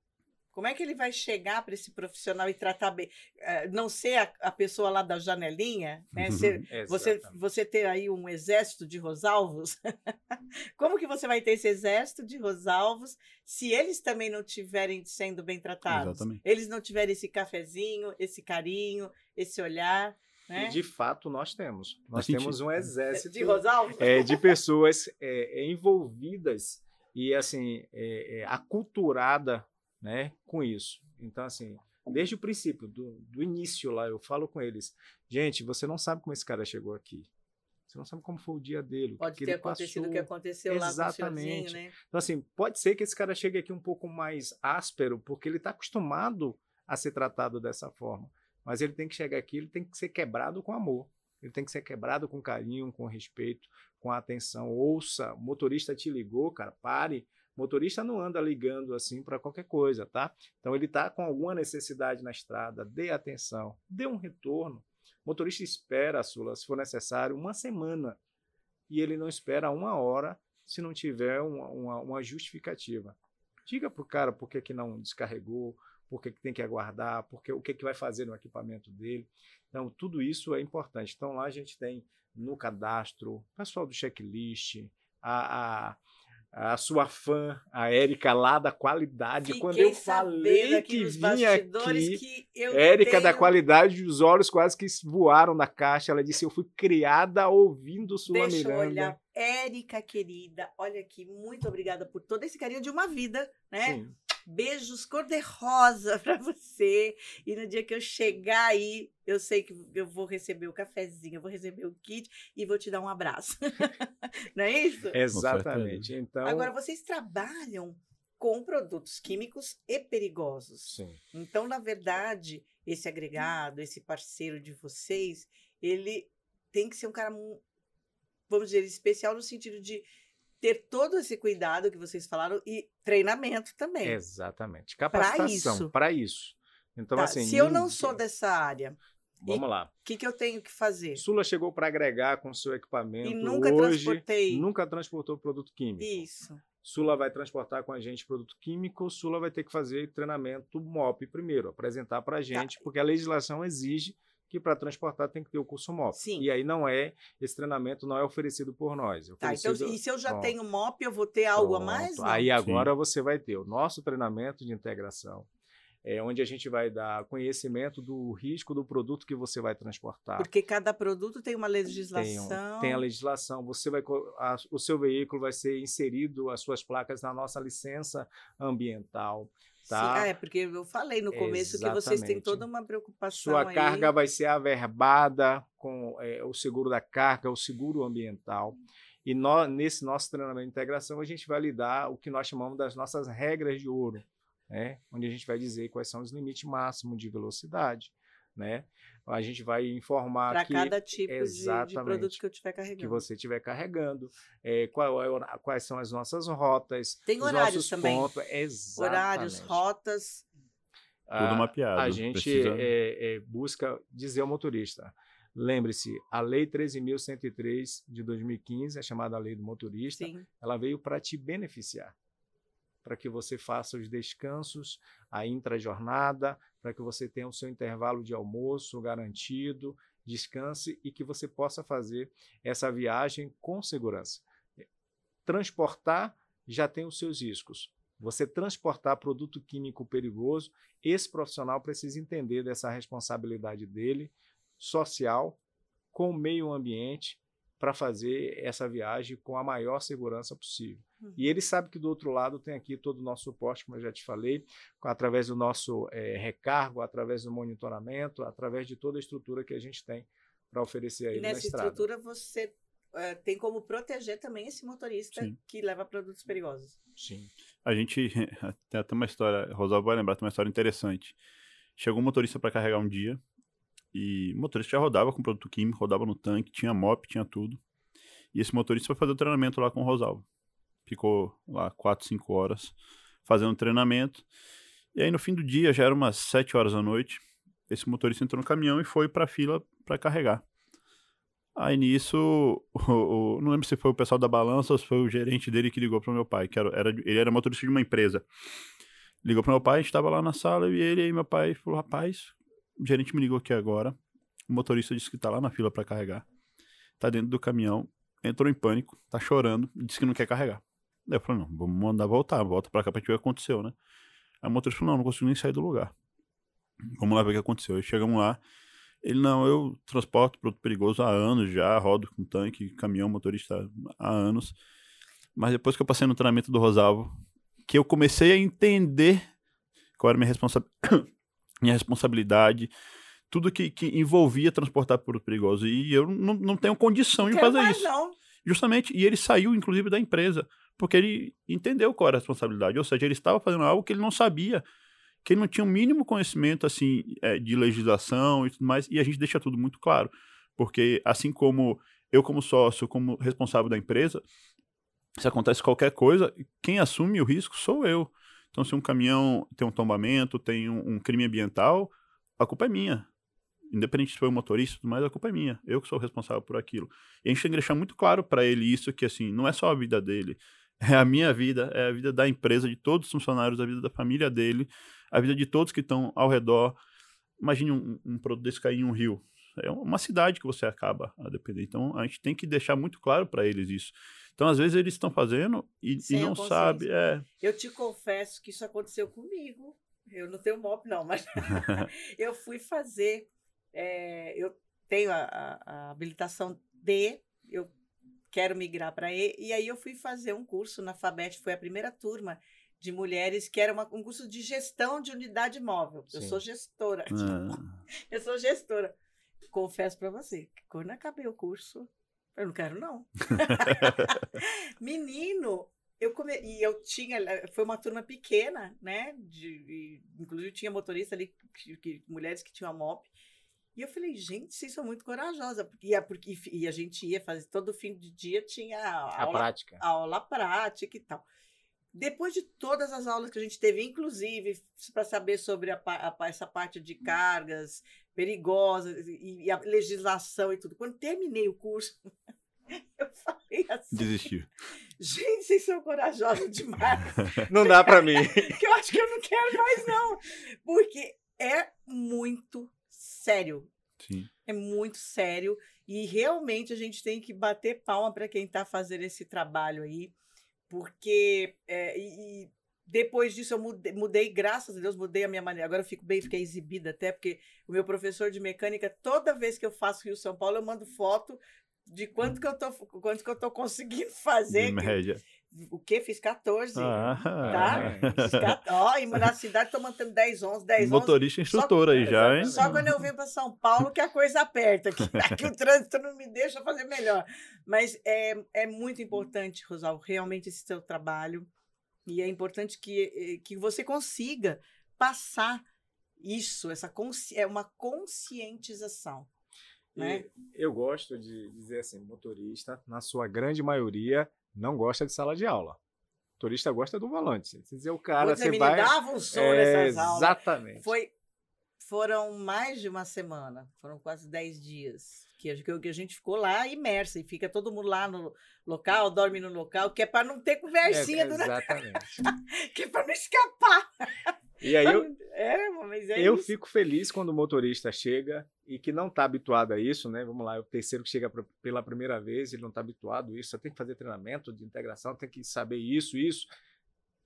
Como é que ele vai chegar para esse profissional e tratar bem? Eh, não ser a, a pessoa lá da janelinha, né? Ser, Você, você ter aí um exército de Rosalvos, como que você vai ter esse exército de Rosalvos se eles também não estiverem sendo bem tratados? Exatamente. Eles não tiverem esse cafezinho, esse carinho, esse olhar, né? E de fato nós temos. Nós gente- temos um exército De Rosalvos? é, de pessoas é, é, envolvidas e assim é, é, aculturada né, com isso. Então assim, desde o princípio, do, do início lá, eu falo com eles, gente, você não sabe como esse cara chegou aqui. Você não sabe como foi o dia dele, o Pode que ter ele acontecido o passou. que aconteceu lá com o Exatamente. né? Então, assim, pode ser que esse cara chegue aqui um pouco mais áspero, porque ele está acostumado a ser tratado dessa forma. Mas ele tem que chegar aqui, ele tem que ser quebrado com amor. Ele tem que ser quebrado com carinho, com respeito, com atenção. Ouça, o motorista te ligou, cara, pare. Motorista não anda ligando assim para qualquer coisa, tá? Então ele está com alguma necessidade na estrada, dê atenção, dê um retorno. Motorista espera, Sula, se for necessário, uma semana. E ele não espera uma hora se não tiver uma, uma, uma justificativa. Diga para o cara por que, que não descarregou, por que, que tem que aguardar, porque, o que, que vai fazer no equipamento dele. Então, tudo isso é importante. Então, lá a gente tem no cadastro, pessoal do checklist, a, a, a sua fã, a Érica lá da qualidade. Fiquei Quando eu falei que vinha aqui, que eu Érica da tenho- qualidade, os olhos quase que voaram da caixa. Ela disse: Eu fui criada ouvindo sua Deixa eu Miranda. olhar. Érica, querida, olha aqui, muito obrigada por todo esse carinho de uma vida, né? Sim. Beijos cor-de-rosa pra você. E no dia que eu chegar aí, eu sei que eu vou receber o cafezinho, eu vou receber o kit e vou te dar um abraço. Não é isso? Exatamente. Então, Agora, vocês trabalham com produtos químicos e perigosos. sim. Então, na verdade, esse agregado, esse parceiro de vocês, ele tem que ser um cara mu- vamos dizer, especial no sentido de ter todo esse cuidado que vocês falaram e treinamento também. Exatamente. Capacitação para isso. isso. Então, tá, assim. Se eu não sou dessa área. Vamos lá. O que, que eu tenho que fazer? Sula chegou para agregar com seu equipamento. E nunca hoje, transportei. Nunca transportou produto químico. Isso. Sula vai transportar com a gente produto químico, Sula vai ter que fazer treinamento MOP primeiro, apresentar para a tá. gente, tá. porque a legislação exige que para transportar tem que ter o curso MOP. Sim. E aí não é, esse treinamento não é oferecido por nós. É oferecido, tá, então, e se eu já tenho MOP, eu vou ter algo Pronto. a mais? Não? Aí agora Sim. você vai ter o nosso treinamento de integração, é, onde a gente vai dar conhecimento do risco do produto que você vai transportar. Porque cada produto tem uma legislação. Tem, tem a legislação. Você vai, a, o seu veículo vai ser inserido, as suas placas na nossa licença ambiental. Tá? Sim, é, porque eu falei no começo Exatamente. que vocês têm toda uma preocupação. Sua aí. carga vai ser averbada com é, o seguro da carga, o seguro ambiental. E nós, nesse nosso treinamento de integração, a gente vai lidar o que nós chamamos das nossas regras de ouro né? onde a gente vai dizer quais são os limites máximos de velocidade. Né? A gente vai informar para cada tipo de, de, produto que eu estiver carregando. Que você estiver carregando, é, qual é, quais são as nossas rotas. Tem horários também. Pontos, horários, rotas. Tudo mapeado. A gente precisa... é, é, busca dizer ao motorista. Lembre-se, a Lei 13.103 de 2015, a chamada Lei do Motorista, Sim. ela veio para te beneficiar para que você faça os descansos, a intra-jornada, para que você tenha o seu intervalo de almoço garantido, descanse e que você possa fazer essa viagem com segurança. Transportar já tem os seus riscos. Você transportar produto químico perigoso, esse profissional precisa entender dessa responsabilidade dele, social, com o meio ambiente, para fazer essa viagem com a maior segurança possível. Uhum. E ele sabe que do outro lado tem aqui todo o nosso suporte, como eu já te falei, através do nosso é, recargo, através do monitoramento, através de toda a estrutura que a gente tem para oferecer a ele e nessa estrutura você é, tem como proteger também esse motorista Sim. que leva produtos perigosos. Sim. A gente tem até uma história, Rosalvo vai lembrar, tem uma história interessante. Chegou um motorista para carregar um dia, e o motorista já rodava com produto químico, rodava no tanque, tinha mop, tinha tudo. E esse motorista foi fazer o treinamento lá com o Rosalvo. Ficou lá 4, 5 horas fazendo treinamento. E aí no fim do dia, já era umas 7 horas da noite, esse motorista entrou no caminhão e foi para a fila para carregar. Aí nisso, o, o, não lembro se foi o pessoal da balança ou se foi o gerente dele que ligou para o meu pai, que era, era, ele era motorista de uma empresa. Ligou para meu pai, a gente estava lá na sala e ele e meu pai falou: Rapaz, o gerente me ligou aqui agora. O motorista disse que tá lá na fila para carregar. Tá dentro do caminhão, entrou em pânico, tá chorando, disse que não quer carregar. Daí eu falei, não, vamos mandar voltar, volta pra cá pra gente ver o que aconteceu, né? Aí o motorista falou, não, não consigo nem sair do lugar. Vamos lá ver o que aconteceu. Aí chegamos lá, ele, não, eu transporto produto perigoso há anos já, rodo com tanque, caminhão, motorista há anos. Mas depois que eu passei no treinamento do Rosalvo, que eu comecei a entender qual era a minha responsabilidade minha responsabilidade, tudo que, que envolvia transportar produto perigoso. E eu não, não tenho condição de fazer isso. Não. Justamente, e ele saiu, inclusive, da empresa, porque ele entendeu qual era a responsabilidade. Ou seja, ele estava fazendo algo que ele não sabia, que ele não tinha o mínimo conhecimento assim é, de legislação e tudo mais. E a gente deixa tudo muito claro, porque assim como eu, como sócio, como responsável da empresa, se acontece qualquer coisa, quem assume o risco sou eu. Então, se um caminhão tem um tombamento, tem um, um crime ambiental, a culpa é minha. Independente se foi o motorista, mas a culpa é minha. Eu que sou responsável por aquilo. E a gente tem que deixar muito claro para ele isso, que assim, não é só a vida dele, é a minha vida, é a vida da empresa, de todos os funcionários, a vida da família dele, a vida de todos que estão ao redor. Imagine um, um produto desse cair em um rio. É uma cidade que você acaba a depender. Então, a gente tem que deixar muito claro para eles isso. Então, às vezes, eles estão fazendo e, e não sabem. É... Eu te confesso que isso aconteceu comigo. Eu não tenho MOP, não, mas eu fui fazer. É, eu tenho a, a, a, habilitação D, eu quero migrar para E, e aí eu fui fazer um curso na FABET, foi a primeira turma de mulheres, que era uma, um curso de gestão de unidade móvel. Sim. Eu sou gestora. Ah. Eu sou gestora. Confesso para você, que quando acabei o curso, eu não quero, não. Menino, eu come... e eu tinha, eh, foi uma turma pequena, né? De, e, inclusive tinha motorista ali, que, que, mulheres que tinham a MOP. E eu falei, gente, vocês são muito corajosa. E a, porque, e a gente ia fazer, todo fim de dia tinha A aula, prática. aula prática e tal. Depois de todas as aulas que a gente teve, inclusive para saber sobre a, a essa parte de cargas perigosas e, e a legislação e tudo, quando terminei o curso, eu falei assim, Desistiu. gente, vocês são corajosos demais. Não dá pra mim. que eu acho que eu não quero mais, não. Porque é muito sério. Sim. É muito sério. E realmente a gente tem que bater palma para quem está fazendo esse trabalho aí. Porque é, e depois disso eu mudei, mudei, graças a Deus, mudei a minha maneira. Agora eu fico bem, fiquei exibida até, porque o meu professor de mecânica, toda vez que eu faço Rio São Paulo, eu mando foto de quanto que eu tô, quanto que eu tô conseguindo fazer. Média. O quê? Fiz 14. Ah, Tá? Fiz 14. Ó, e na cidade tô mantendo 10, 11, 10, 11. Motorista instrutor aí já, hein? Só quando eu venho para São Paulo que a coisa aperta, que aqui o trânsito não me deixa fazer melhor. Mas é, é muito importante, Rosal, realmente esse seu trabalho. E é importante que, que você consiga passar isso, essa consci... é uma conscientização. Né? Eu gosto de dizer assim, motorista, na sua grande maioria, não gosta de sala de aula. O motorista gosta do volante. Se dizer o cara, você me vai... dava um som É, nessas aulas. exatamente. Foi, foram mais de uma semana, foram quase 10 dias que a, que a gente ficou lá imersa e fica todo mundo lá no local, dorme no local, que é para não ter conversinha É, durante, exatamente. que é para não escapar. E aí eu, É, mas é eu isso. fico feliz quando o motorista chega e que não está habituado a isso, né? Vamos lá, é o terceiro que chega pra- pela primeira vez, ele não está habituado a isso, você tem que fazer treinamento de integração, tem que saber isso, isso.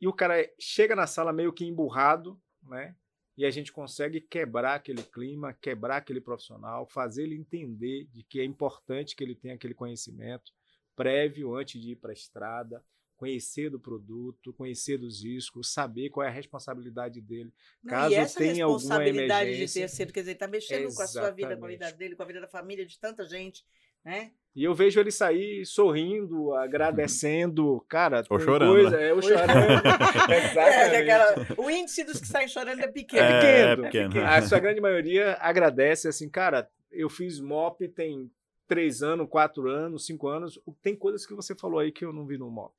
E o cara chega na sala meio que emburrado, né? E a gente consegue quebrar aquele clima, quebrar aquele profissional, fazer ele entender de que é importante que ele tenha aquele conhecimento prévio antes de ir para a estrada, conhecer do produto, conhecer dos riscos, saber qual é a responsabilidade dele. Caso e essa tenha alguma responsabilidade de emergência- ter sido, quer dizer, está mexendo com a sua vida, com a Exatamente. vida dele, com a vida da família de tanta gente, né? E eu vejo ele sair sorrindo, agradecendo, cara. Ou chorando, coisa- né? É, ou chorando. É, Exatamente. daquela- o índice dos que saem chorando é pequeno. É, pequeno. pequeno. A sua grande maioria agradece, assim, cara, eu fiz MOP tem três anos, quatro anos, cinco anos. Tem coisas que você falou aí que eu não vi no MOP.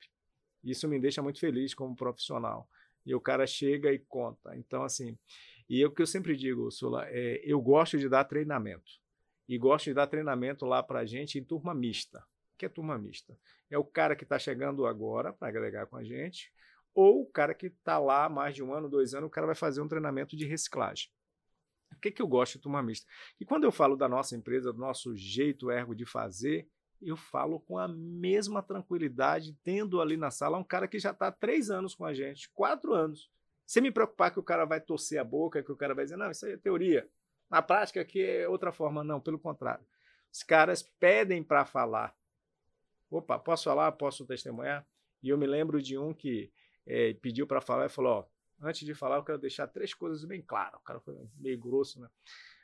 Isso me deixa muito feliz como profissional. E o cara chega e conta. Então, assim, e é o que eu sempre digo, Sula, é, eu gosto de dar treinamento. E gosto de dar treinamento lá pra gente em turma mista. O que é turma mista? É o cara que está chegando agora para agregar com a gente, ou o cara que está lá mais de um ano, dois anos, o cara vai fazer um treinamento de reciclagem. O que, que eu gosto de turma mista? E quando eu falo da nossa empresa, do nosso jeito ergo de fazer, eu falo com a mesma tranquilidade, tendo ali na sala um cara que já está há três anos com a gente, quatro anos. Sem me preocupar que o cara vai torcer a boca, que o cara vai dizer, não, isso aí é teoria. Na prática aqui é outra forma. Não, pelo contrário. Os caras pedem para falar. Opa, posso falar? Posso testemunhar? E eu me lembro de um que eh, pediu para falar e falou: ó, antes de falar, eu quero deixar três coisas bem claras. O cara foi meio grosso, né?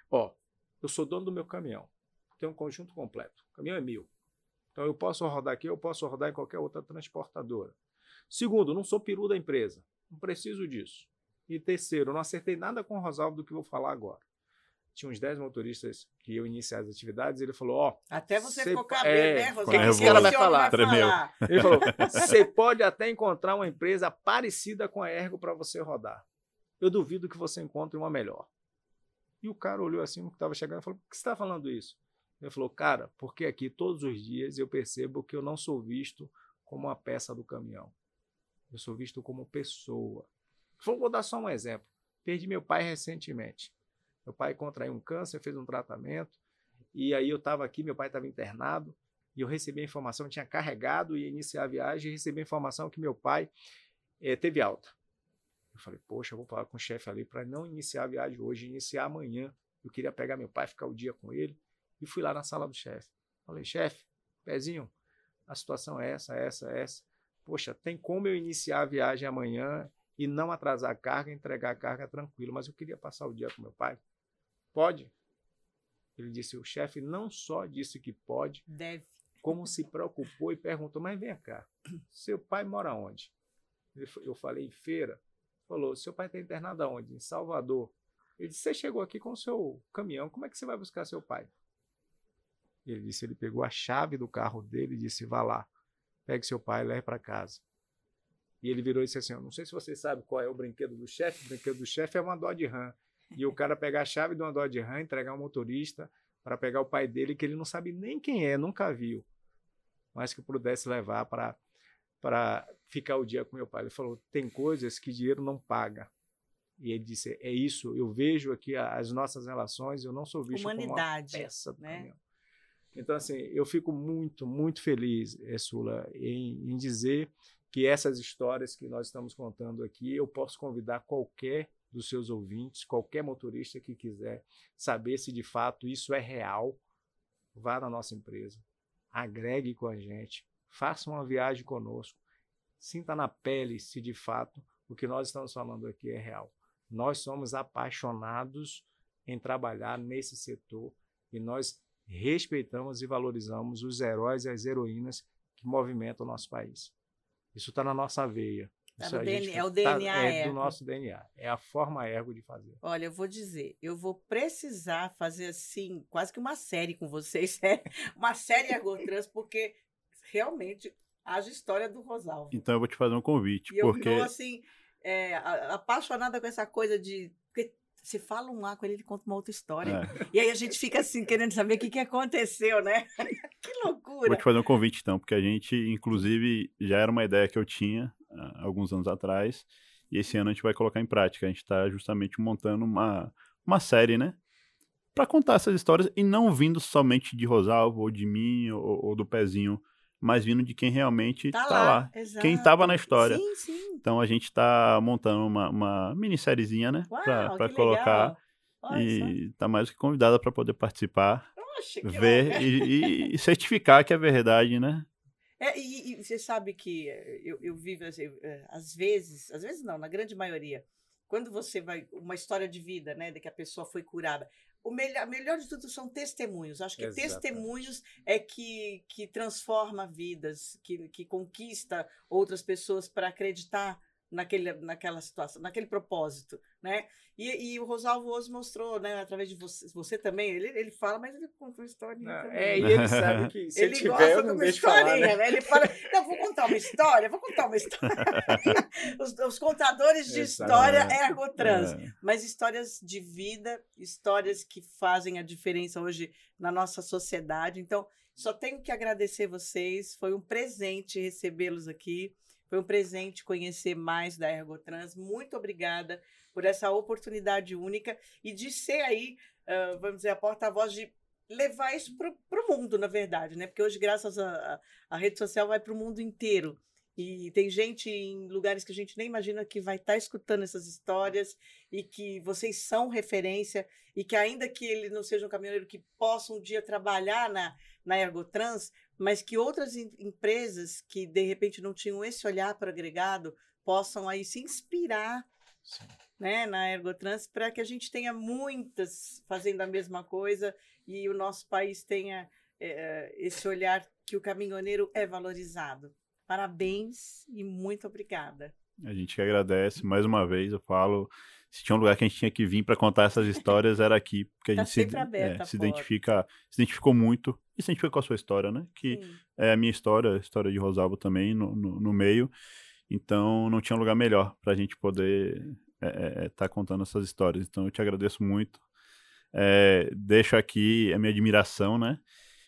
Ó, eu sou dono do meu caminhão. Tem um conjunto completo. O caminhão é meu. Então eu posso rodar aqui, eu posso rodar em qualquer outra transportadora. Segundo, não sou peru da empresa. Não preciso disso. E terceiro, não acertei nada com o Rosalvo do que vou falar agora. Tinha uns 10 motoristas que eu iniciei as atividades, e ele falou: Ó, Até você Cê- ficou cabelo, é, né, o que que esse cara vai falar? Tremeu. ele falou: você pode até encontrar uma empresa parecida com a Ergo para você rodar. Eu duvido que você encontre uma melhor. E o cara olhou assim, o que estava chegando, e falou: por que você está falando isso? Ele falou: cara, porque aqui todos os dias eu percebo que eu não sou visto como uma peça do caminhão. Eu sou visto como pessoa. Vou dar só um exemplo. Perdi meu pai recentemente. Meu pai contraiu um câncer, fez um tratamento. E aí eu estava aqui, meu pai estava internado. E eu recebi a informação, tinha carregado e ia iniciar a viagem. E recebi a informação que meu pai eh, teve alta. Eu falei, poxa, eu vou falar com o chefe ali para não iniciar a viagem hoje, iniciar amanhã. Eu queria pegar meu pai, ficar o dia com ele. E fui lá na sala do chefe. Falei, chefe, pezinho, a situação é essa, essa, essa. Poxa, tem como eu iniciar a viagem amanhã e não atrasar a carga, entregar a carga tranquilo, mas eu queria passar o dia com meu pai. Pode? Ele disse: o chefe não só disse que pode, Deve. como se preocupou e perguntou: mas vem cá, seu pai mora onde? Eu falei: em feira. Falou: seu pai está internado aonde? Em Salvador. Ele disse: Você chegou aqui com o seu caminhão, como é que você vai buscar seu pai? Ele disse: Ele pegou a chave do carro dele e disse: Vá lá, pegue seu pai e leve para casa. E ele virou e disse assim: Eu não sei se você sabe qual é o brinquedo do chefe. O brinquedo do chefe é uma Dodge Ram. E o cara pegar a chave de uma Dodge Ram, entregar ao motorista para pegar o pai dele, que ele não sabe nem quem é, nunca viu, mas que pudesse levar para para ficar o dia com meu pai. Ele falou: tem coisas que dinheiro não paga. E ele disse: é isso. Eu vejo aqui as nossas relações. Eu não sou visto Humanidade, como uma peça do né? caminhão. Então, assim, eu fico muito, muito feliz, eh, Sula, em, em dizer que essas histórias que nós estamos contando aqui, eu posso convidar qualquer dos seus ouvintes, qualquer motorista que quiser saber se de fato isso é real, vá na nossa empresa, agregue com a gente, faça uma viagem conosco, sinta na pele se de fato o que nós estamos falando aqui é real. Nós somos apaixonados em trabalhar nesse setor e nós respeitamos e valorizamos os heróis e as heroínas que movimentam o nosso país. Isso está na nossa veia. Tá Isso no a DNA, gente é o tá- DNA é ergo. do nosso DNA. É a forma ergo de fazer. Olha, eu vou dizer, eu vou precisar fazer assim, quase que uma série com vocês, é, uma série Ergotrans, porque realmente haja história do Rosalvo. Então eu vou te fazer um convite, E eu porque estou assim, é, a- apaixonada com essa coisa de. Porque se fala um lá com ele, ele conta uma outra história. é, E aí a gente fica assim, querendo saber o que, que aconteceu, né? que loucura. vou te fazer um convite então, porque a gente, inclusive, já era uma ideia que eu tinha há alguns anos atrás, e esse ano a gente vai colocar em prática. A gente está justamente montando uma, uma série, né? Para contar essas histórias e não vindo somente de Rosalvo, ou de mim, ou, ou do Pezinho, mas vindo de quem realmente Tá está lá. exato. Quem estava na história. Sim, sim. Então a gente está montando uma, uma minissériezinha, né? Para colocar. Olha. E tá mais do que convidada para poder participar, que ver e, e certificar que é verdade, né? É, e, e você sabe que eh, eu, eu vivo, assim, eh, às vezes, às vezes não, na grande maioria, quando você vai, uma história de vida, né, de que a pessoa foi curada, o melhor, melhor de tudo são testemunhos. Acho que Exatamente. testemunhos é que, que transforma vidas, que, que conquista outras pessoas para acreditar naquele, naquela situação, naquele propósito, né? E, e o Rosalvo hoje mostrou, né, através de você, você também, ele, ele fala, mas ele conta uma história também. É, e ele sabe que se Ele tiver, gosta de não uma deixo falar, historinha, né? né? Ele fala, não, vou contar uma história, vou contar uma história. os, os contadores de história É, ergotrans, É, mas histórias de vida, histórias que fazem a diferença hoje na nossa sociedade. Então, só tenho que agradecer vocês, foi um presente recebê-los aqui. Foi um presente conhecer mais da Ergotrans. Muito obrigada por essa oportunidade única e de ser aí, ah, vamos dizer, a porta-voz de levar isso para o mundo, na verdade, né? Porque hoje, graças à rede social, vai para o mundo inteiro. E tem gente em lugares que a gente nem imagina que vai estar escutando essas histórias e que vocês são referência e que ainda que ele não seja um caminhoneiro que possa um dia trabalhar na, na Ergotrans, mas que outras em- empresas que de repente não tinham esse olhar para o agregado possam aí se inspirar Sim. né, na Ergotrans para que a gente tenha muitas fazendo a mesma coisa e o nosso país tenha eh, esse olhar que o caminhoneiro é valorizado. Parabéns e muito obrigada. A gente que agradece mais uma vez. Eu falo, se tinha um lugar que a gente tinha que vir para contar essas histórias era aqui, porque a Tá gente se, sempre aberta é, a se identifica, se identificou muito e se identifica com a sua história, né? Que Sim. é a minha história, a história de Rosalvo também no, no, no meio. Então não tinha lugar melhor para a gente poder estar contando essas histórias. Então eu te agradeço muito. É, deixo aqui a minha admiração, né?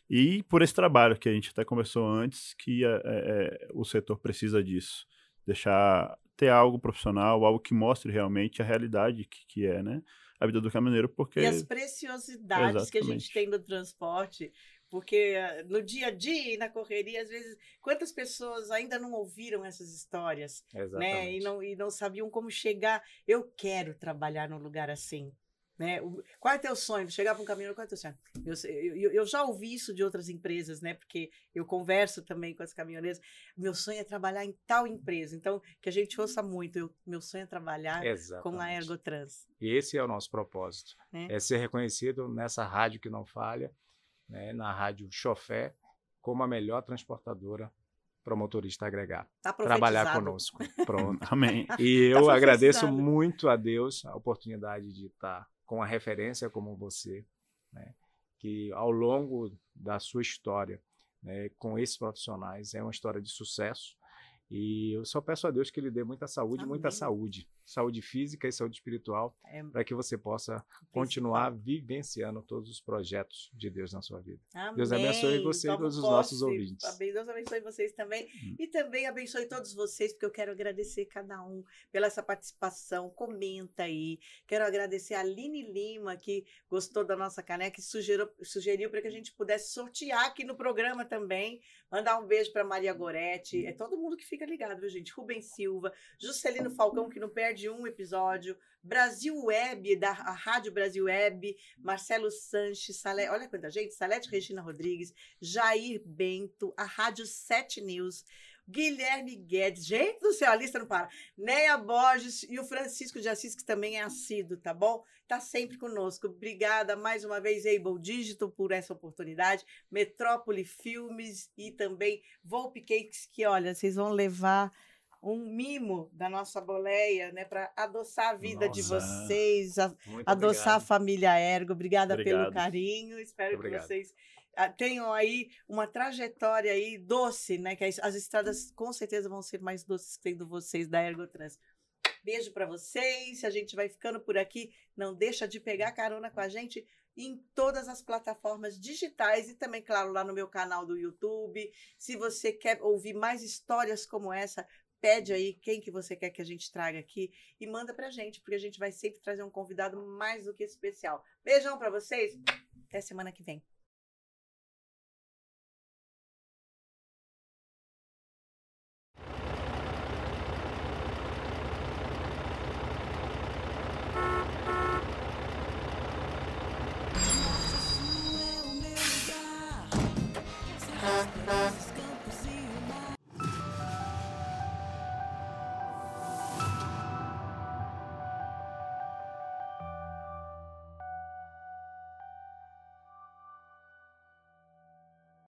E por esse trabalho que a gente até conversou antes, que é, é, o setor precisa disso. Deixar ter algo profissional, algo que mostre realmente a realidade que, que é, né? A vida do caminhoneiro, porque E as preciosidades que a gente Exatamente. tem no transporte, porque eh, no dia a dia e na correria, às vezes, quantas pessoas ainda não ouviram essas histórias, né? E Exatamente. não, e não sabiam como chegar. Eu quero trabalhar num lugar assim. Né? O- qual é teu sonho? Chegar para um caminhoneiro, qual é teu sonho? Eu, eu, eu- já ouvi isso de outras empresas, né? Porque eu converso também com as caminhoneiras. Meu sonho é trabalhar em tal empresa. Então, que a gente ouça muito. Eu, meu sonho é trabalhar Exatamente. com a Ergotrans. E esse é o nosso propósito. Né? É ser reconhecido nessa rádio que não falha, né, na rádio Chofé, como a melhor transportadora para o motorista agregar, Tá trabalhar conosco. Pronto. Amém. E Tá eu agradeço profetizado. muito a Deus a oportunidade de estar com a referência como você, né, que ao longo da sua história, né, com esses profissionais, é uma história de sucesso. E eu só peço a Deus que Ele dê muita saúde, muita Amém. saúde, saúde física e saúde espiritual, É, para que você possa continuar vivenciando todos os projetos de Deus na sua vida. Deus Amém. abençoe você e Tomo todos os nossos ouvintes. Deus abençoe vocês também. Hum. E também abençoe todos vocês, porque eu quero agradecer cada um pela essa participação. Comenta aí. Quero agradecer a Aline Lima, que gostou da nossa caneca e sugeriu, sugeriu para que a gente pudesse sortear aqui no programa também. Mandar um beijo para Maria Goretti. É todo mundo que fica ligado, viu, gente? Rubens Silva, Juscelino Falcão, que não perde um episódio. Brasil Web, da Rádio Brasil Web, Marcelo Sanches, Sale, olha quanta gente, Salete Regina Rodrigues, Jair Bento, a Rádio 7 News, Guilherme Guedes, gente do céu, a lista não para, Neia Borges e o Francisco de Assis, que também é assíduo, tá bom? Tá sempre conosco. Obrigada mais uma vez, Able Digital, por essa oportunidade, Metrópole Filmes e também Volpe Cakes, que olha, vocês vão levar um mimo da nossa boleia, né, para adoçar a vida de Nossa. vocês, a- adoçar a obrigado. família Ergo. Obrigada pelo Obrigado. carinho. Espero que vocês tenham aí uma trajetória aí doce, né? Que as, as estradas com certeza vão ser mais doces tendo vocês da Ergotrans. Beijo para vocês. A gente vai ficando por aqui. Não deixa de pegar carona com a gente em todas as plataformas digitais e também, claro, lá no meu canal do YouTube. Se você quer ouvir mais histórias como essa, pede aí quem que você quer que a gente traga aqui e manda pra gente, porque a gente vai sempre trazer um convidado mais do que especial. Beijão pra vocês. Até semana que vem.